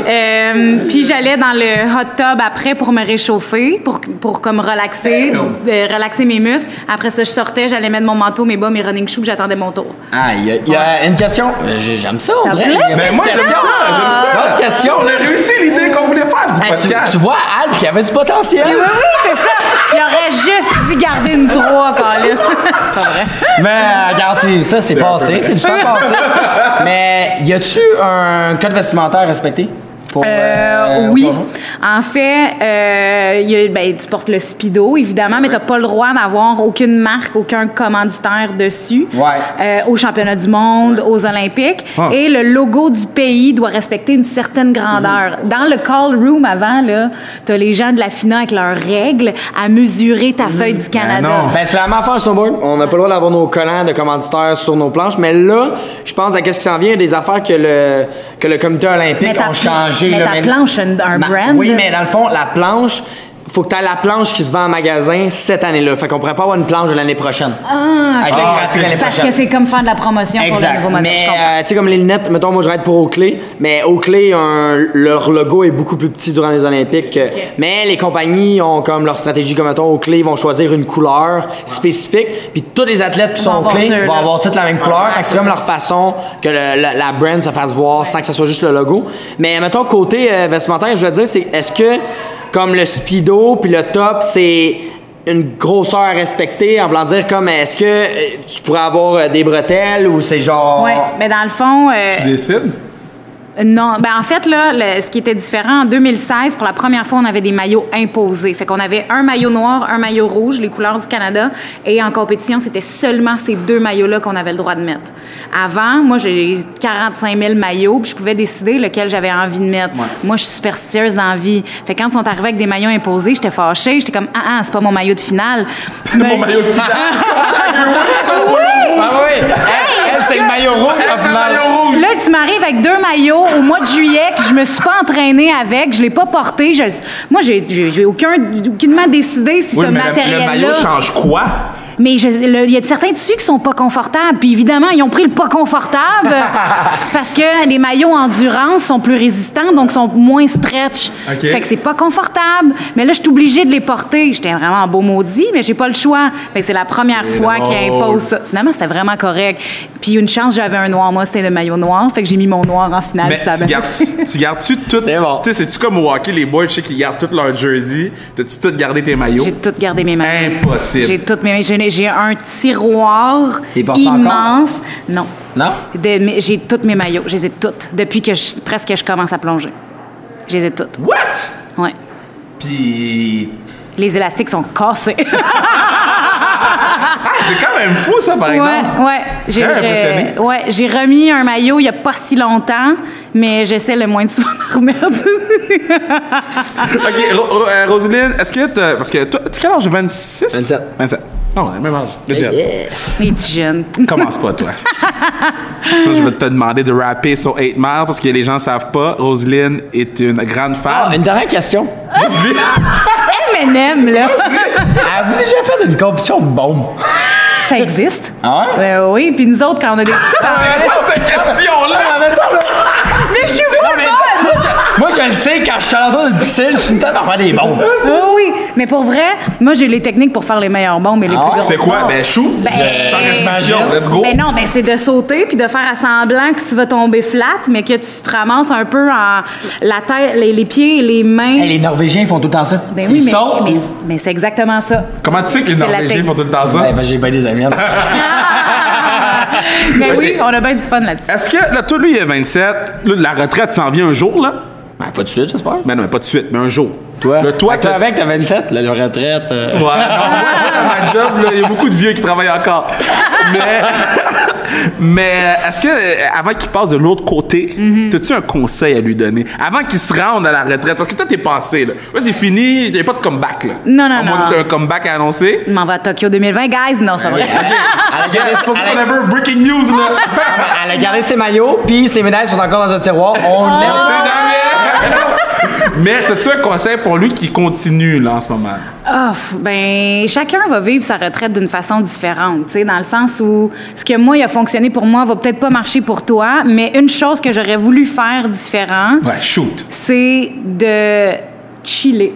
Euh, puis j'allais dans le hot tub après pour me réchauffer, pour, pour comme relaxer, euh, relaxer mes muscles. Après ça, je sortais, j'allais mettre mon manteau, mes bas, mes running shoes, j'attendais mon tour. Ah, il y, a- y une question? Euh, j'ai- J'aime ça, on dirait. y Mais moi, j'aime question. ça, j'aime ça? D'autres questions? On a réussi l'idée qu'on voulait faire du Hey, tu, podcast. tu vois, Al, qui avait du potentiel. Oui, oui, c'est ça. Il aurait juste dû garder une 3, Colin. c'est pas vrai. Mais euh, regarde, ça, c'est passé. C'est du temps passé. Mais y a-tu un code vestimentaire respecté? Pour, Euh, euh, oui. En fait, euh, y a- ben, tu portes le speedo, évidemment, mais tu n'as pas le droit d'avoir aucune marque, aucun commanditaire dessus. Ouais. Aux championnats du monde, aux Olympiques. Ah. Et le logo du pays doit respecter une certaine grandeur. Mhm. Dans le call room avant, tu as les gens de la FINA avec leurs règles à mesurer ta feuille du Canada. non. Ben, c'est la même affaire au snowboard. On n'a pas le droit d'avoir nos collants de commanditaires sur nos planches. Mais là, je pense à qu'est-ce qui s'en vient, des affaires que le, que le comité olympique Mais ta changé. mais là, ta planche a un- un Ma- brand, Oui, mais dans le fond, la planche, faut que tu aies la planche qui se vend en magasin cette année-là. Fait qu'on pourrait pas avoir une planche de l'année prochaine. Ah, Avec l'année Parce prochaine. que c'est comme faire de la promotion pour le Exact. nouveau modèle. Mais euh, tu sais comme les lunettes, mettons moi je reste pour Oakley, mais Oakley un- leur logo est beaucoup plus petit durant les Olympiques. que- Mais les compagnies ont comme leur stratégie comme mettons Oakley vont choisir une couleur spécifique, puis tous les athlètes qui sont Oakley vont avoir toutes la même couleur. Fait que c'est comme leur façon que le- la, la brand se fasse voir sans que ce soit juste le logo. Mais mettons côté euh, vestimentaire, je veux dire c'est est-ce que comme le speedo puis le top c'est une grosseur à respecter en voulant dire comme est-ce que euh, tu pourrais avoir euh, des bretelles ou c'est genre Oui, mais dans le fond, euh, Tu décides? Non, ben en fait là, le- ce qui était différent en 2016, pour la première fois, on avait des maillots imposés. Fait qu'on avait un maillot noir, un maillot rouge, les couleurs du Canada, et en compétition, c'était seulement ces deux maillots-là qu'on avait le droit de mettre. Avant, moi, j'ai 45 000 maillots, puis je pouvais décider lequel j'avais envie de mettre. Moi, je suis superstitieuse dans la vie. Fait que quand ils sont arrivés avec des maillots imposés, j'étais fâchée. J'étais comme, ah, ah, c'est pas mon maillot de finale. Tu Mon maillot de finale. Ah oui! C'est le maillot rouge, au C'est le maillot rouge. Là, tu m'arrives avec deux maillots au mois de juillet que je me suis pas entraînée avec, je l'ai pas porté. Je, moi, j'ai, j'ai, aucun, aucunement décidé si Oui, ce mais le- le, matériel-là. maillot change quoi? Mais il y a certains tissus qui sont pas confortables. Puis évidemment, ils ont pris le pas confortable parce que les maillots endurance sont plus résistants, donc sont moins stretch. Fait que c'est pas confortable. Mais là, je suis obligée de les porter. J'étais vraiment en beau maudit, mais j'ai pas le choix. Fait que c'est la première fois drôle. qu'ils imposent ça. Finalement, c'était vraiment correct. Puis une chance, j'avais un noir. Moi, c'était le maillot noir. Fait que j'ai mis mon noir en finale. Mais ça tu fait. tu gardes-tu tout. C'est bon. Tu sais, c'est-tu comme au hockey, les boys, je sais qu'ils gardent tout leur jersey. T'as-tu tout gardé tes maillots? J'ai tout gardé mes maillots. Impossible. J'ai toutes mes j'ai, j'ai un tiroir immense. Non. Non? De- mais j'ai toutes mes maillots. Je les ai toutes. Depuis que je, presque je commence à plonger. Je les ai toutes. What? Ouais. Puis. Les élastiques sont cassés. C'est quand même fou, ça, par ouais, exemple. ouais. J'ai, j'ai- impressionné. ouais, j'ai remis un maillot il y a pas si longtemps, mais j'essaie le moins de souvent de remettre. OK, Ro- Ro- euh, Roselyne, est-ce que t'as. Parce que toi, t'as quel âge? 26? 27. 27. Oh, ouais, même âge. Good job. Les petits jeunes. Commence pas, toi. Sinon, je vais te demander de rapper sur 8 Mile parce que les gens savent pas. Roselyne est une grande Ah, fan. une dernière question. M&M, là. Avez-vous déjà fait une compétition de bombes? Ça existe. Ah ouais? Ben oui, puis nous autres, quand on a des petits C'est quoi cette question-là? Mais je suis Non, mais moi, je, le sais, quand je suis à l'entour d'une piscine, je suis une table à faire des bombes. Oui, oui. Mais pour vrai, moi, j'ai les techniques pour faire les meilleures bombes et les Ah plus grosses. C'est quoi? bombes. Ben, chou? Ben, Sans restriction. Let's go. Ben non, ben c'est de sauter puis de faire à semblant que tu vas tomber flat, mais que tu te ramasses un peu en la tête, les, les pieds et les mains. Hey, les Norvégiens font tout le temps ça. Ben oui, Ils mais, sautent, mais, c'est exactement ça. Comment tu sais que les Norvégiens font tout le temps ça? Ben, ben, j'ai pas des amis. mais oui, on a bien du fun là-dessus. Est-ce que, là, toi, lui, il a 27. Là, la retraite s'en vient un jour, là? Ben, pas de suite, j'espère. Ben non, mais pas de suite, mais un jour. Toi, Là, toi, toi avec, t'as 27, là, la retraite. euh, Ouais, non, moi, ma job, il y a beaucoup de vieux qui travaillent encore. Mais, mais est-ce que, euh, avant qu'il passe de l'autre côté, Mhm. as-tu un conseil à lui donner? Avant qu'il se rende à la retraite, parce que toi, t'es passé, là. Là, c'est fini, il n'y a pas de comeback, là. Non, non, À non. t'aies un comeback à annoncer. Je m'en vais à Tokyo 2020, guys. Non, c'est pas vrai. Elle a gardé, breaking news, là. elle a gardé ses maillots, puis ses médailles sont encore dans un tiroir. On laisse. Mais as-tu un conseil pour lui qui continue, là, en ce moment? Ah, ben, chacun va vivre sa retraite d'une façon différente, tu sais, dans le sens où ce que moi, il a fonctionné pour moi va peut-être pas marcher pour toi, mais une chose que j'aurais voulu faire différent, Ouais, shoot. c'est de chiller.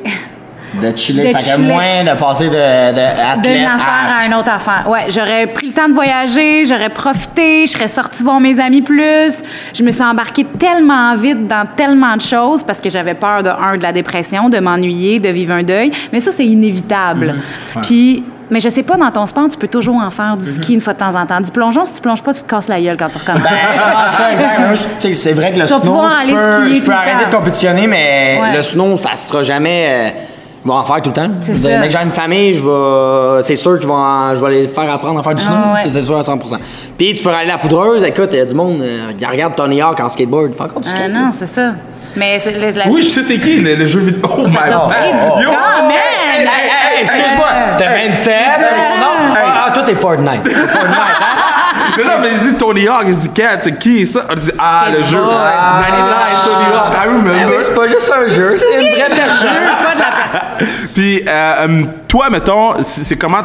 De chiller. De fait que chiller. moins de passer de, de D'une affaire à une autre affaire. Ouais, j'aurais pris le temps de voyager, j'aurais profité, je serais sortie voir mes amis plus. Je me suis embarquée tellement vite dans tellement de choses parce que j'avais peur de un de la dépression, de m'ennuyer, de vivre un deuil. Mais ça c'est inévitable. Puis mais je sais pas, dans ton sport, tu peux toujours en faire du ski une fois de temps en temps. Du plongeon, si tu plonges pas, tu te casses la gueule quand tu recommences. Ben, ah, c'est vrai que le Tu snow, tu peux, je peux arrêter temps. de compétitionner, mais Ouais. le snow, ça sera jamais. euh, je vais en faire tout le temps. C'est ça. Dès que j'ai une famille, je vais, c'est sûr qu'ils vont, en- je vais les faire apprendre à faire du snow. Ah ouais. c'est- sûr à 100%. Puis tu peux aller à la poudreuse. Écoute, il y a du monde. euh, regarde Tony Hawk en skateboard. Il fait encore du Ah non, c'est ça. Mais c'est les la- Oui, je sais c'est qui, le, le jeu vidéo. Oh my t'a God. pris du Yo! man! Hey, hey, hey, excuse-moi, t'as 27? non? Ah, ah, toi, t'es Fortnite. T'es Fortnite, hein? Non, mais je dis Tony Hawk, je dis Cat, c'est qui ça? On dit, ah, le jeu. Skateboard. 99, Tony Hawk, I Ah remember. oui, c'est pas juste un jeu, c'est une vraie personne. pas de la Puis, euh, euh, toi, mettons, c'est comment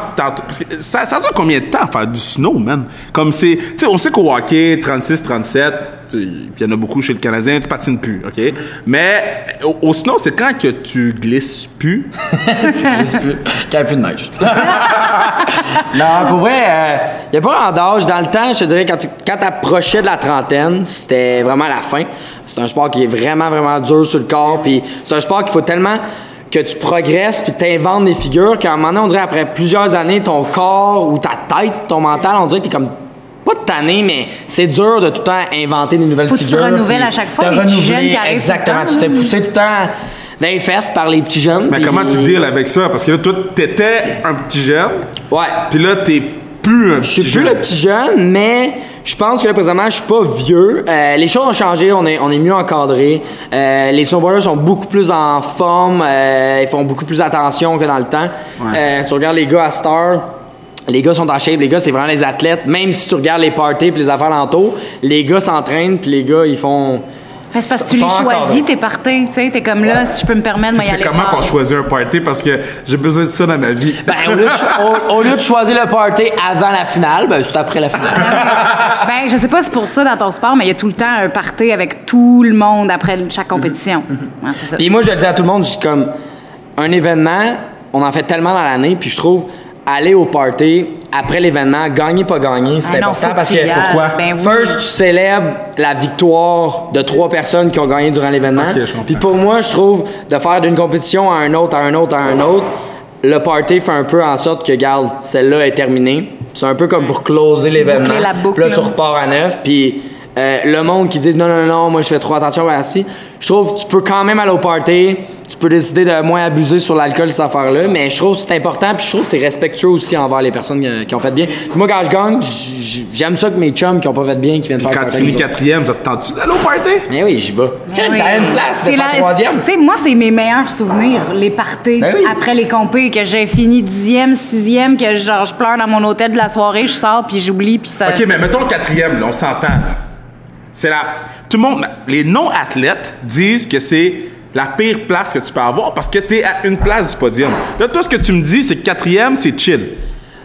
ça, ça dure combien de temps faire du snow, man? Comme c'est. Tu sais, on sait qu'au hockey, 36, 37, tu- il y en a beaucoup chez le Canadien, tu patines plus, OK? Mais au, snow, c'est quand que tu glisses plus? tu glisses plus. Qu'il n'y a plus de neige. non, pour vrai, il n'y a pas grand d'âge. Dans le temps, je te dirais, quand tu quand approchais de la trentaine, c'était vraiment la fin. C'est un sport qui est vraiment, vraiment dur sur le corps. Puis c'est un sport qu'il faut tellement que tu progresses puis t'inventes des figures qu'à un moment donné, on dirait après plusieurs années, ton corps ou ta tête, ton mental, on dirait que t'es comme pas tanné, mais c'est dur de tout le temps inventer des nouvelles Faut que tu te figures. renouvelles à chaque fois, te les petits jeunes qui arrivent Exactement. tout le Tu t'es poussé tout le temps dans les fesses par les petits jeunes. Mais comment tu deals avec ça? Parce que là, toi, t'étais un petit jeune, Ouais. puis là, t'es plus un Je suis petit plus jeune. le petit jeune, mais je pense que là, présentement, je suis pas vieux. Euh, les choses ont changé, on est, on est mieux encadré. Euh, les snowboarders sont beaucoup plus en forme, euh, ils font beaucoup plus attention que dans le temps. Ouais. Tu regardes les gars à Star, les gars sont en shape, les gars, c'est vraiment les athlètes. Même si tu regardes les parties puis les affaires l'entour, les gars s'entraînent puis les gars, ils font... Mais c'est parce que tu les choisis, t'es parti, tu sais, t'es comme là, si je peux me permettre, moi y C'est comment qu'on choisit un party? Parce que j'ai besoin de ça dans ma vie. Ben, au lieu, de, au- au lieu de choisir le party avant la finale, ben, c'est après la finale. Ben, je sais pas si c'est pour ça dans ton sport, mais il y a tout le temps un party avec tout le monde après chaque compétition. Ouais, c'est ça. Puis moi, je le dis à tout le monde, je suis comme un événement, on en fait tellement dans l'année, puis je trouve aller au party après l'événement, gagner pas gagner, c'est Ah non, important faut que parce tu que ailles. pourquoi? Ben oui. First, tu célèbres la victoire de trois personnes qui ont gagné durant l'événement. Ok, je comprends. Puis pour moi, je trouve de faire d'une compétition à un autre, à un autre, à un autre, le party fait un peu en sorte que, garde, celle-là est terminée. C'est un peu comme pour closer l'événement. Boucler la boucle, Puis là, tu repars à neuf. Puis euh, le monde qui dit non, non, non, moi je fais trop attention, ben, si. Je trouve que tu peux quand même aller au party. Tu peux décider de moins abuser sur l'alcool, cette affaire-là. Mais je trouve que c'est important. Puis je trouve que c'est respectueux aussi envers les personnes euh, qui ont fait bien. Puis moi, quand je gagne, j'aime ça que mes chums qui ont pas fait bien, qui viennent faire Quand le tu finis quatrième, ça te tente-tu d'aller au party? Mais oui, j'y vais. Ben oui. T'as une place C'est la- troisième. Tu sais, moi, c'est mes meilleurs souvenirs, les parties Ben oui. après les compés, que j'ai fini dixième, sixième, que genre je pleure dans mon hôtel de la soirée, je sors puis j'oublie puis ça. OK, mais mettons le quatrième, là, on s'entend. là. C'est la. Tout le monde. Les non-athlètes disent que c'est la pire place que tu peux avoir parce que t'es à une place du podium. Là, toi, ce que tu me dis, c'est que quatrième, c'est chill.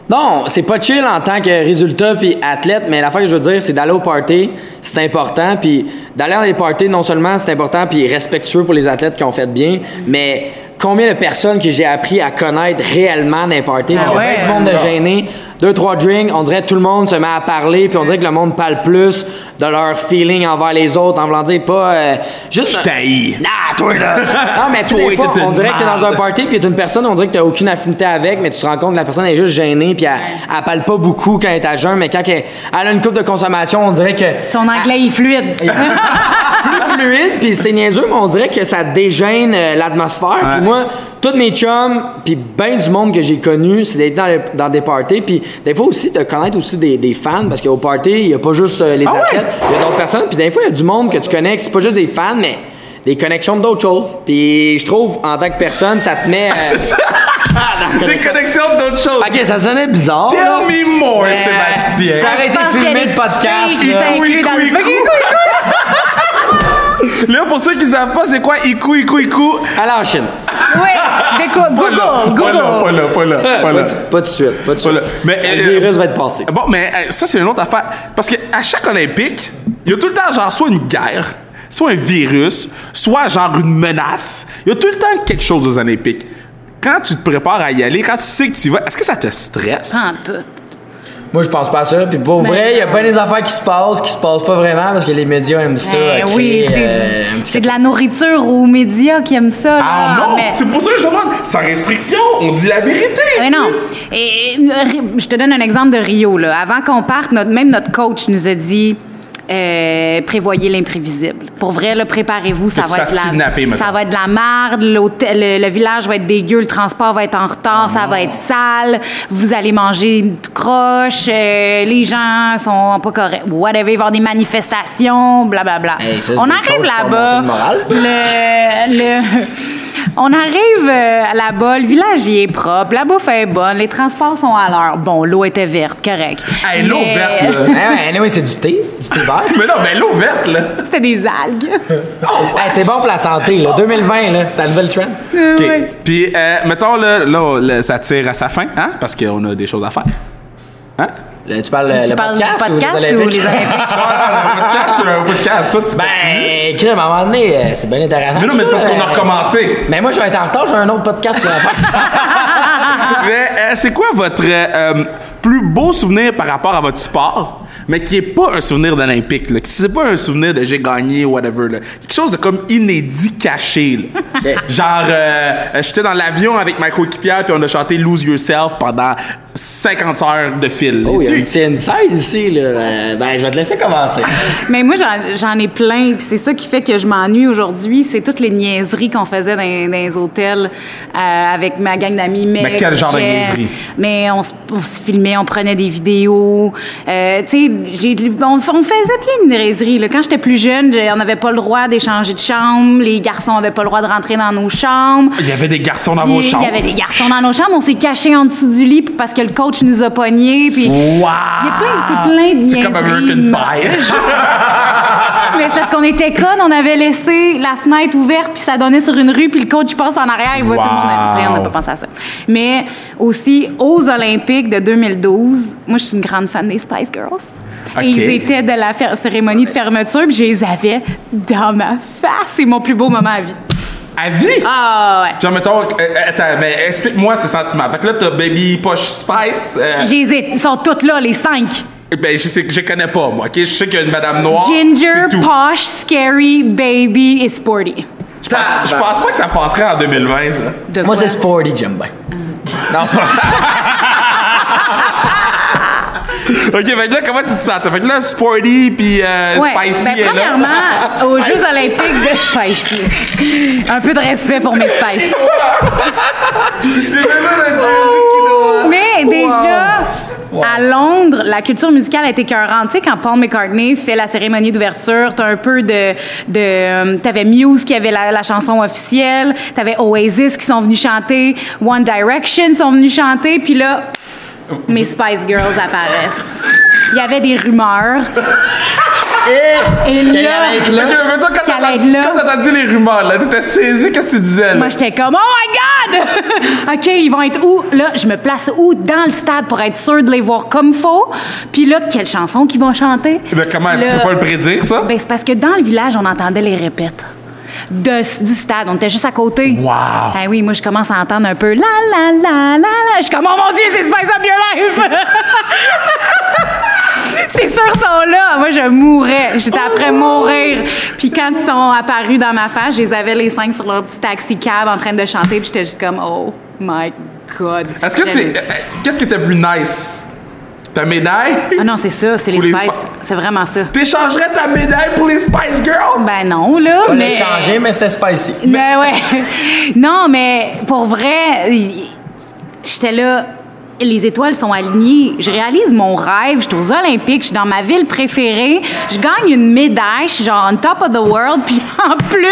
Non, c'est pas chill en tant que résultat puis athlète, mais l'affaire que je veux dire, c'est d'aller au party, c'est important, puis d'aller dans les parties, non seulement c'est important puis respectueux pour les athlètes qui ont fait bien, mais combien de personnes que j'ai appris à connaître réellement dans les parties, parce ouais. du monde de gêné, deux trois drinks, on dirait que tout le monde se met à parler, puis on dirait que le monde parle plus de leur feeling envers les autres, en voulant dire pas euh, juste Je t'haïs. ah, toi là! Non, mais tu sais, Toi, des fois, t'es on dirait que t'es dans un party, puis t'es une personne, on dirait que t'as aucune affinité avec, mais tu te rends compte que la personne est juste gênée, puis elle, elle parle pas beaucoup quand elle est à jeun, mais quand elle, elle a une coupe de consommation, on dirait que. Son anglais est fluide. plus fluide, puis c'est niaiseux, mais on dirait que ça dégêne euh, l'atmosphère. Puis moi, tous mes chums, puis ben du monde que j'ai connu, c'est d'être dans, dans des parties, puis des fois aussi de connaître aussi des, des fans, parce qu'au party, il y a pas juste euh, les Ah athlètes, il y a d'autres personnes, puis des fois, il y a du monde que tu connais, que c'est pas juste des fans, mais des connexions d'autres choses. Puis je trouve, en tant que personne, ça te met... euh, C'est ça. Ah, dans la Des connexion. connexions d'autres choses. Ok, ça sonnait bizarre. Tell là. me more, Mais Sébastien. Ça aurait été filmé petites podcast. là. pour ceux qui savent pas, c'est quoi Iku, Iku, Iku? Allez en Chine. Oui, Google, Pas là, Google. Pas là, pas là, pas là. Pas, tout- pas tout de suite. Pas de suite. Mais, le virus va être passé. Bon, mais euh, ça, c'est une autre affaire. Parce que à chaque Olympique, il y a tout le temps, genre, soit une guerre, soit un virus, soit, genre, une menace. Il y a tout le temps quelque chose aux Olympiques. Quand tu te prépares à y aller, quand tu sais que tu vas, est-ce que ça te stresse? En tout. Moi, je pense pas à ça. Puis pour vrai, il y a bien des affaires qui se passent, qui se passent pas vraiment parce que les médias aiment ça. Ben créer, oui, c'est euh, petit c'est de la nourriture aux médias qui aiment ça. là. Ah non! mais- C'est pour ça que je demande. Sans restriction, on dit la vérité. Mais non. Et, et, je te donne un exemple de Rio. Là. Avant qu'on parte, notre, même notre coach nous a dit euh, prévoyez l'imprévisible. Pour vrai, là, préparez-vous, ça va être la, kidnapper, ça va être de la merde. l'hôtel- Le, le village va être dégueu, le transport va être en retard, Ah ça va être sale. Vous allez manger tout croche. euh, les gens sont pas corrects. Whatever, il va y avoir des manifestations, blablabla. Hey, ça, c'est On arrive là-bas. Le, le- on arrive euh, là-bas, le village il est propre, la bouffe est bonne, les transports sont à l'heure. Bon, l'eau était verte, correct. Hey, l'eau Mais- verte, là. Ah ouais, anyway, c'est du thé, du thé vert. Mais non, mais l'eau verte, là. C'était des algues. Hey, c'est bon pour la santé, là. 2020, là, c'est la nouvelle trend. OK. Ouais. Puis, euh, mettons, là, là, là, ça tire à sa fin, hein? Parce qu'on a des choses à faire. Hein? Tu parles Tu le parles podcast, du podcast ou les ou Olympiques? les Olympiques? un podcast, c'est un podcast. Toi, tu Ben, crème, à un moment donné, euh, c'est bien intéressant. Mais non, mais c'est parce qu'on a euh, recommencé. Mais moi, je vais être en retard, j'ai un autre podcast qui va faire. mais euh, c'est quoi votre euh, plus beau souvenir par rapport à votre sport, mais qui est pas un souvenir d'Olympique, là? Qui c'est pas un souvenir de j'ai gagné ou whatever, là? Quelque chose de comme inédit caché, là. Genre, euh, j'étais dans l'avion avec ma coéquipière puis on a chanté Lose Yourself pendant 50 heures de fil. Oh, il Tu- un petit inside ici, là. Euh, ben, je vais te laisser commencer. Mais moi, j'en- ai plein. Puis c'est ça qui fait que je m'ennuie aujourd'hui. C'est toutes les niaiseries qu'on faisait dans, dans les hôtels euh, avec ma gang d'amis. Mais quel genre de niaiseries? Mais on, se- on se filmait, on prenait des vidéos. Euh, tu sais, on, on faisait plein de niaiseries. Là. Quand j'étais plus jeune, on n'avait pas le droit d'échanger de chambre. Les garçons n'avaient pas le droit de rentrer dans nos chambres. Il y avait des garçons dans Puis, vos Il chambres. y avait des garçons dans nos chambres. On s'est cachés en dessous du lit parce que le coach nous a pognés. Puis Wow! il y a plein, c'est plein de C'est comme. American Pie. Mais c'est parce qu'on était connes, on avait laissé la fenêtre ouverte, puis ça donnait sur une rue, puis le coach passe en arrière, il voit tout le monde. On n'a pas pensé à ça. Mais aussi, aux Olympiques de 2012, moi, je suis une grande fan des Spice Girls. Et ils étaient de la cérémonie de fermeture, puis je les avais dans ma face. C'est mon plus beau moment à vie. À vie? Ah ouais. Genre, mettons, euh, euh, attends, mais explique-moi ces sentiments. Fait que là, t'as Baby Posh Spice. euh, Je les ai- Ils sont toutes là, les cinq. ben, je sais que je connais pas, moi, ok? Je sais qu'il y a une Madame Noire. Ginger, tout. posh, scary, baby et sporty. Je pense, je pense pas que ça passerait en 2020, ça. De Moi, c'est sporty, j'aime bien. Non, c'est pas Ok, fait que là, comment tu te sens? Fait que là, Sporty puis euh, Ouais, Spicy ben, est là. premièrement, aux Jeux olympiques de Spicy. Un peu de respect pour mes Spice. J'ai même un jersey quinoa. Mais déjà, à Londres, la culture musicale est écœurante. Tu sais, quand Paul McCartney fait la cérémonie d'ouverture, t'as un peu de... de euh, t'avais Muse qui avait la, la chanson officielle, t'avais Oasis qui sont venus chanter, One Direction sont venus chanter, puis là, mes Spice Girls apparaissent. Il y avait des rumeurs. Et là... Ok, mais toi, quand t'as aide là. quand t'as entendu les rumeurs, là, t'étais saisi, qu'est-ce que tu disais, là? Moi, j'étais comme, oh my God! OK, ils vont être où? Là, je me place où? Dans le stade pour être sûre de les voir comme faut. Puis là, quelle chanson qu'ils vont chanter? Ben, comment? Là- Tu peux pas le prédire, ça? Ben, c'est parce que dans le village, on entendait les répètes. De, du stade. On était juste à côté. Wow. Ah oui, moi, je commence à entendre un peu la la la la la. Je suis comme, oh mon Dieu, c'est Spice Up Your Life! c'est sûr, sont là. Moi, je mourrais. J'étais après mourir. Puis quand ils sont apparus dans ma face, je les avais les cinq sur leur petit taxi cab en train de chanter. Puis j'étais juste comme, oh my God. Est-ce que c'est. euh, Qu'est-ce qui était plus nice? Ta médaille? Ah non, c'est ça, c'est les, Spice. Spi- C'est vraiment ça. T'échangerais ta médaille pour les Spice Girls? Ben non, là. On mais... l'a changé, mais c'était spicy. Ben ouais. Non, mais pour vrai, j'étais là. Les étoiles sont alignées. Je réalise mon rêve. Je suis aux Olympiques. Je suis dans ma ville préférée. Je gagne une médaille. Je suis genre on top of the world. Puis en plus,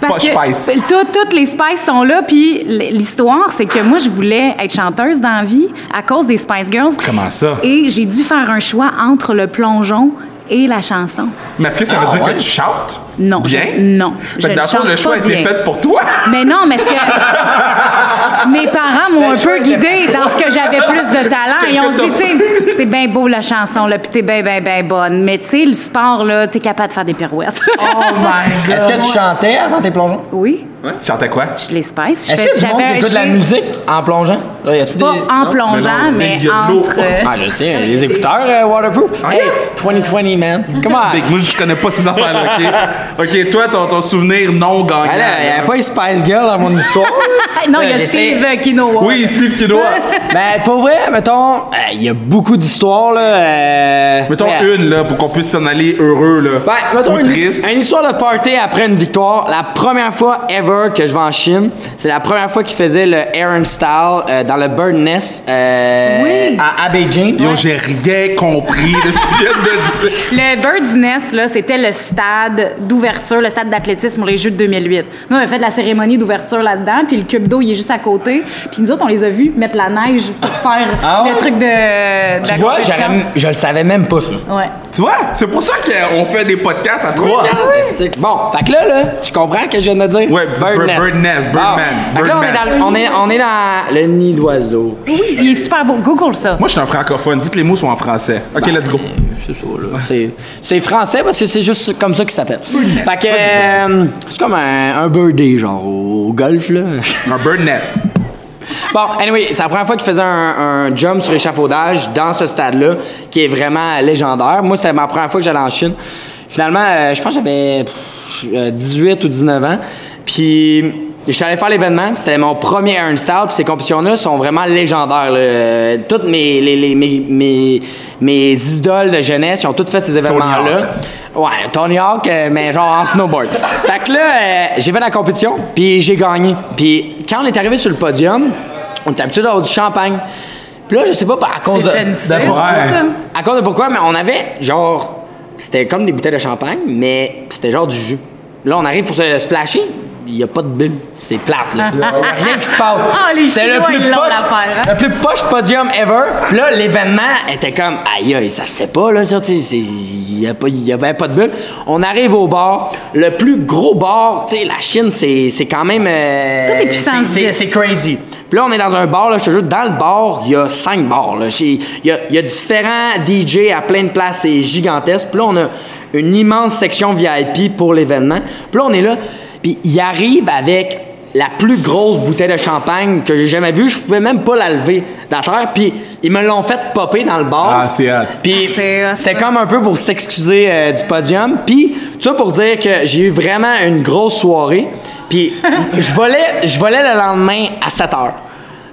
Pas parce que Spice. tout- toutes les Spice sont là. Puis l'histoire, c'est que moi, je voulais être chanteuse dans la vie à cause des Spice Girls. Comment ça? Et j'ai dû faire un choix entre le plongeon et la chanson. Mais est-ce que ça veut Ah, dire ouais? que tu chantes? Non, Bien? je- non, Fait je que dans chante le choix a été fait pour toi. Mais non, mais ce que mes parents m'ont un peu guidée dans ce que j'avais plus de talent. Ils ont dit, tu sais, c'est bien beau la chanson, là, puis t'es bien, bien, bien bonne. Mais tu sais, le sport, là, t'es capable de faire des pirouettes. Oh my god! Est-ce que tu chantais avant tes plongeons? oui, Tu chantais quoi? je les spice. Est-ce que du monde qui écoute de la musique en plongeant? Là, y a-tu Pas des... en plongeant, Mais non, mais mais entre. euh, Ah, je sais, les écouteurs euh, waterproof. Ah, hey, yeah. 2020, man. Come on. Big, moi, je connais pas ces affaires-là, OK? OK, toi, ton, ton souvenir non gagnant. Ah, il n'y avait pas une Spice Girl dans mon histoire. non, il y a j'essaie- Steve Kinoa. Oui, Steve Kinoa. Ben, pour vrai, mettons, euh, il y a beaucoup d'histoires, là. euh, Mettons ouais. une, là, pour qu'on puisse s'en aller heureux, là. Ben, mettons Ou une, triste. une histoire de party après une victoire. La première fois ever que je vais en Chine, c'est la première fois qu'ils faisaient le Aaron Style euh, dans le Bird Nest euh, Oui. à, à Beijing. Yo, j'ai rien compris de ce qu'ils viennent de dire. Le Bird's Nest, là, c'était le stade d'ouverture, le stade d'athlétisme pour les Jeux de 2008. Nous, on avait fait de la cérémonie d'ouverture là-dedans, puis le cube d'eau, il est juste à côté. Puis nous autres, on les a vus mettre la neige pour faire Ah ouais? le truc de, de Tu vois, je le savais même pas, ça. Ouais. Tu vois, c'est pour ça qu'on fait des podcasts à trois. Fantastique. Bon, fait que là, là, tu comprends ce que je viens de dire? Ouais, Bird- Bird Nest, Birdman, là, on est, Birdman. dans, le- on, est, on est dans le nid d'oiseau. Oui, il est super beau. Google ça. Moi, je suis un francophone, vu que les mots sont en français. OK, let's go. C'est ça, là. C'est, c'est français parce que c'est juste comme ça qu'il s'appelle. Fait que, euh, c'est comme un, un birdie, genre, au, au golf, là. Un bird nest. Bon, anyway, c'est la première fois qu'il faisait un, un jump sur échafaudage dans ce stade-là, qui est vraiment légendaire. Moi, c'était ma première fois que j'allais en Chine. Finalement, euh, je pense que j'avais pff, euh, 18 ou 19 ans. Puis, Je suis allé faire l'événement, puis c'était mon premier Iron Style, puis ces compétitions-là sont vraiment légendaires. là. Toutes mes, les- les- mes, mes, mes idoles de jeunesse, ils ont toutes fait ces événements-là. Ouais, Tony Hawk, euh, mais genre en snowboard. fait que là, euh, j'ai fait la compétition, puis j'ai gagné. Puis quand on est arrivé sur le podium, on était habitué d'avoir du champagne. Puis là, je sais pas, à cause de... De- ouais. À cause de pourquoi, mais on avait genre. C'était comme des bouteilles de champagne, mais c'était genre du jus. Là, on arrive pour se splasher, il n'y a pas de bulle. C'est plate, là. Il n'y a rien qui se passe. Ah, les C'est Chinois, ils l'ont l'affaire, hein? Le plus poche podium ever. Puis là, l'événement était comme, aïe, aïe, ça se fait pas, là, ça, tu Il n'y avait pas de bulle. On arrive au bar. Le plus gros bar, tu sais, la Chine, c'est c'est quand même. euh, Tout est puissance c'est- c'est- 10. C'est crazy. Puis là, on est dans un bar, là, je te jure, dans le bar, il y a cinq bars. là. Il y a, il y a différents DJ à plein de places, c'est gigantesque. Puis là, on a une immense section VIP pour l'événement. Puis là, on est là, puis il arrive avec la plus grosse bouteille de champagne que j'ai jamais vue. Je pouvais même pas la lever dans la terre. Puis ils me l'ont fait popper dans le bar. Ah, c'est hot. Puis hot, c'était comme un peu pour s'excuser euh, du podium. Puis tout ça pour dire que j'ai eu vraiment une grosse soirée. Puis je volais, je volais le lendemain à 7 heures.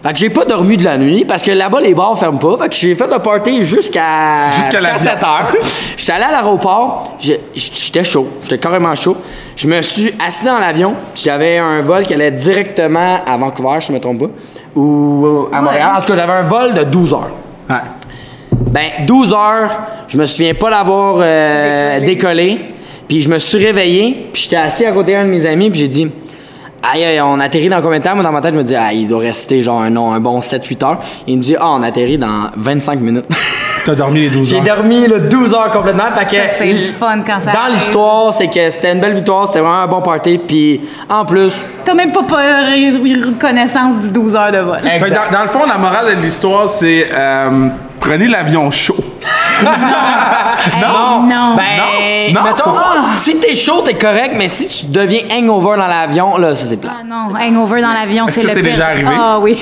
Fait que j'ai pas dormi de la nuit parce que là-bas les bars ferment pas. Fait que j'ai fait le party jusqu'à Jusqu'à l'avion. 7 heures. J'étais allé à l'aéroport, j'étais chaud, j'étais carrément chaud. Je me suis assis dans l'avion, puis j'avais un vol qui allait directement à Vancouver, si je me trompe pas, ou à Montréal. Ouais. En tout cas, j'avais un vol de 12 heures. Ouais. Ben, 12 heures, je me souviens pas l'avoir euh, décollé. Puis je me suis réveillé, puis j'étais assis à côté d'un de mes amis, puis j'ai dit Aïe, aïe, on atterrit dans combien de temps? Moi, dans ma tête, je me dis, ah, il doit rester genre un, un bon 7-8 heures. Il me dit, ah, on atterrit dans 25 minutes. T'as dormi les 12 J'ai heures. dormi là, 12 heures complètement. Fait que, Ça, c'est le fun quand ça Dans arrive. l'histoire, c'est que c'était une belle victoire, c'était vraiment un bon party. Puis en plus, T'as même pas peur- reconnaissance du 12 heures de vol. Dans, dans le fond, la morale de l'histoire, c'est euh, prenez l'avion chaud. Hey, non, non. ben, Non, non, mettons, si t'es chaud, t'es correct, mais si tu deviens hangover dans l'avion, là, ça c'est plat. Ah non, hangover dans l'avion, c'est le t'es pire. déjà arrivé? Ah oui.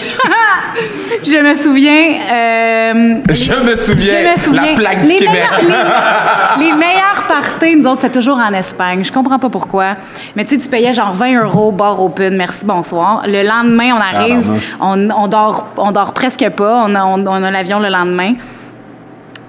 je me souviens. euh, Je me souviens, Je me souviens. la plaque du les Québec. Meilleurs, les, les meilleurs parties, nous autres, c'est toujours en Espagne. Je comprends pas pourquoi. Mais tu sais, tu payais genre 20 euros, bar open, merci, bonsoir. Le lendemain, on arrive, Tabarnouche. on, on dort, on dort presque pas. On a, on, on a l'avion le lendemain.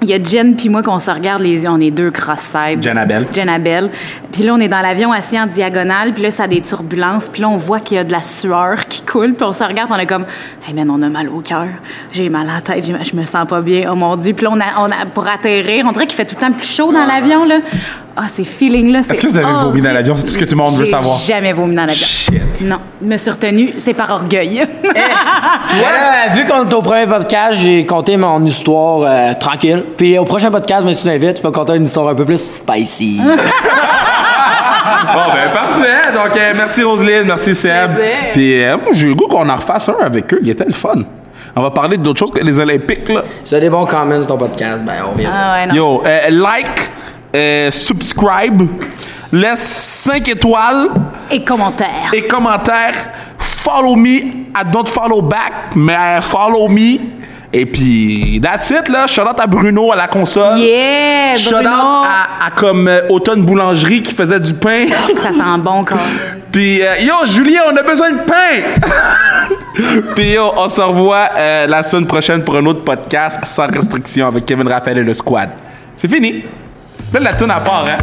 Il y a Jen puis moi qu'on se regarde les yeux, on est deux cross-side. Jen Abel. Jen Abel. Puis là, on est dans l'avion assis en diagonale, puis là, ça a des turbulences, puis là, on voit qu'il y a de la sueur qui coule, puis on se regarde, puis on est comme, hey man, on a mal au cœur, j'ai mal à la tête, j'ai mal- je me sens pas bien, oh mon Dieu. Puis là, on a, on a, pour atterrir, on dirait qu'il fait tout le temps plus chaud dans l'avion, là. Ah, ces feelings-là, c'est Est-ce que vous avez vomi dans l'avion? C'est tout ce que tout le monde veut J'ai savoir. jamais vomi dans l'avion. Shit. Non, me suis retenue, c'est par orgueil. Tu vois, là, vu qu'on est au premier podcast, j'ai compté mon histoire euh, tranquille. Puis au prochain podcast, mais si tu m'invites, je vais compter une histoire un peu plus spicy. Bon, ben, parfait. Donc, euh, merci Roselyne, merci Seb. Puis, euh, moi, j'ai le goût qu'on en refasse un avec eux. Il était le fun. On va parler d'autres choses que les Olympiques, là. si tu as des bons comments sur ton podcast, ben on vient. ah ouais, non. Yo, euh, like, euh, subscribe, laisse 5 étoiles Et commentaires. et commentaires. Follow me. I don't follow back, mais follow me. Et puis, that's it, là. Shout out à Bruno à la console. Yeah, Shout out Bruno. à, à comme euh, Automne Boulangerie qui faisait du pain. Ça sent bon, quand Puis, euh, yo, Julien, on a besoin de pain! Puis, yo, on se revoit euh, la semaine prochaine pour un autre podcast sans restriction avec Kevin Raphaël et le squad. C'est fini. Là, la tourne à part, hein?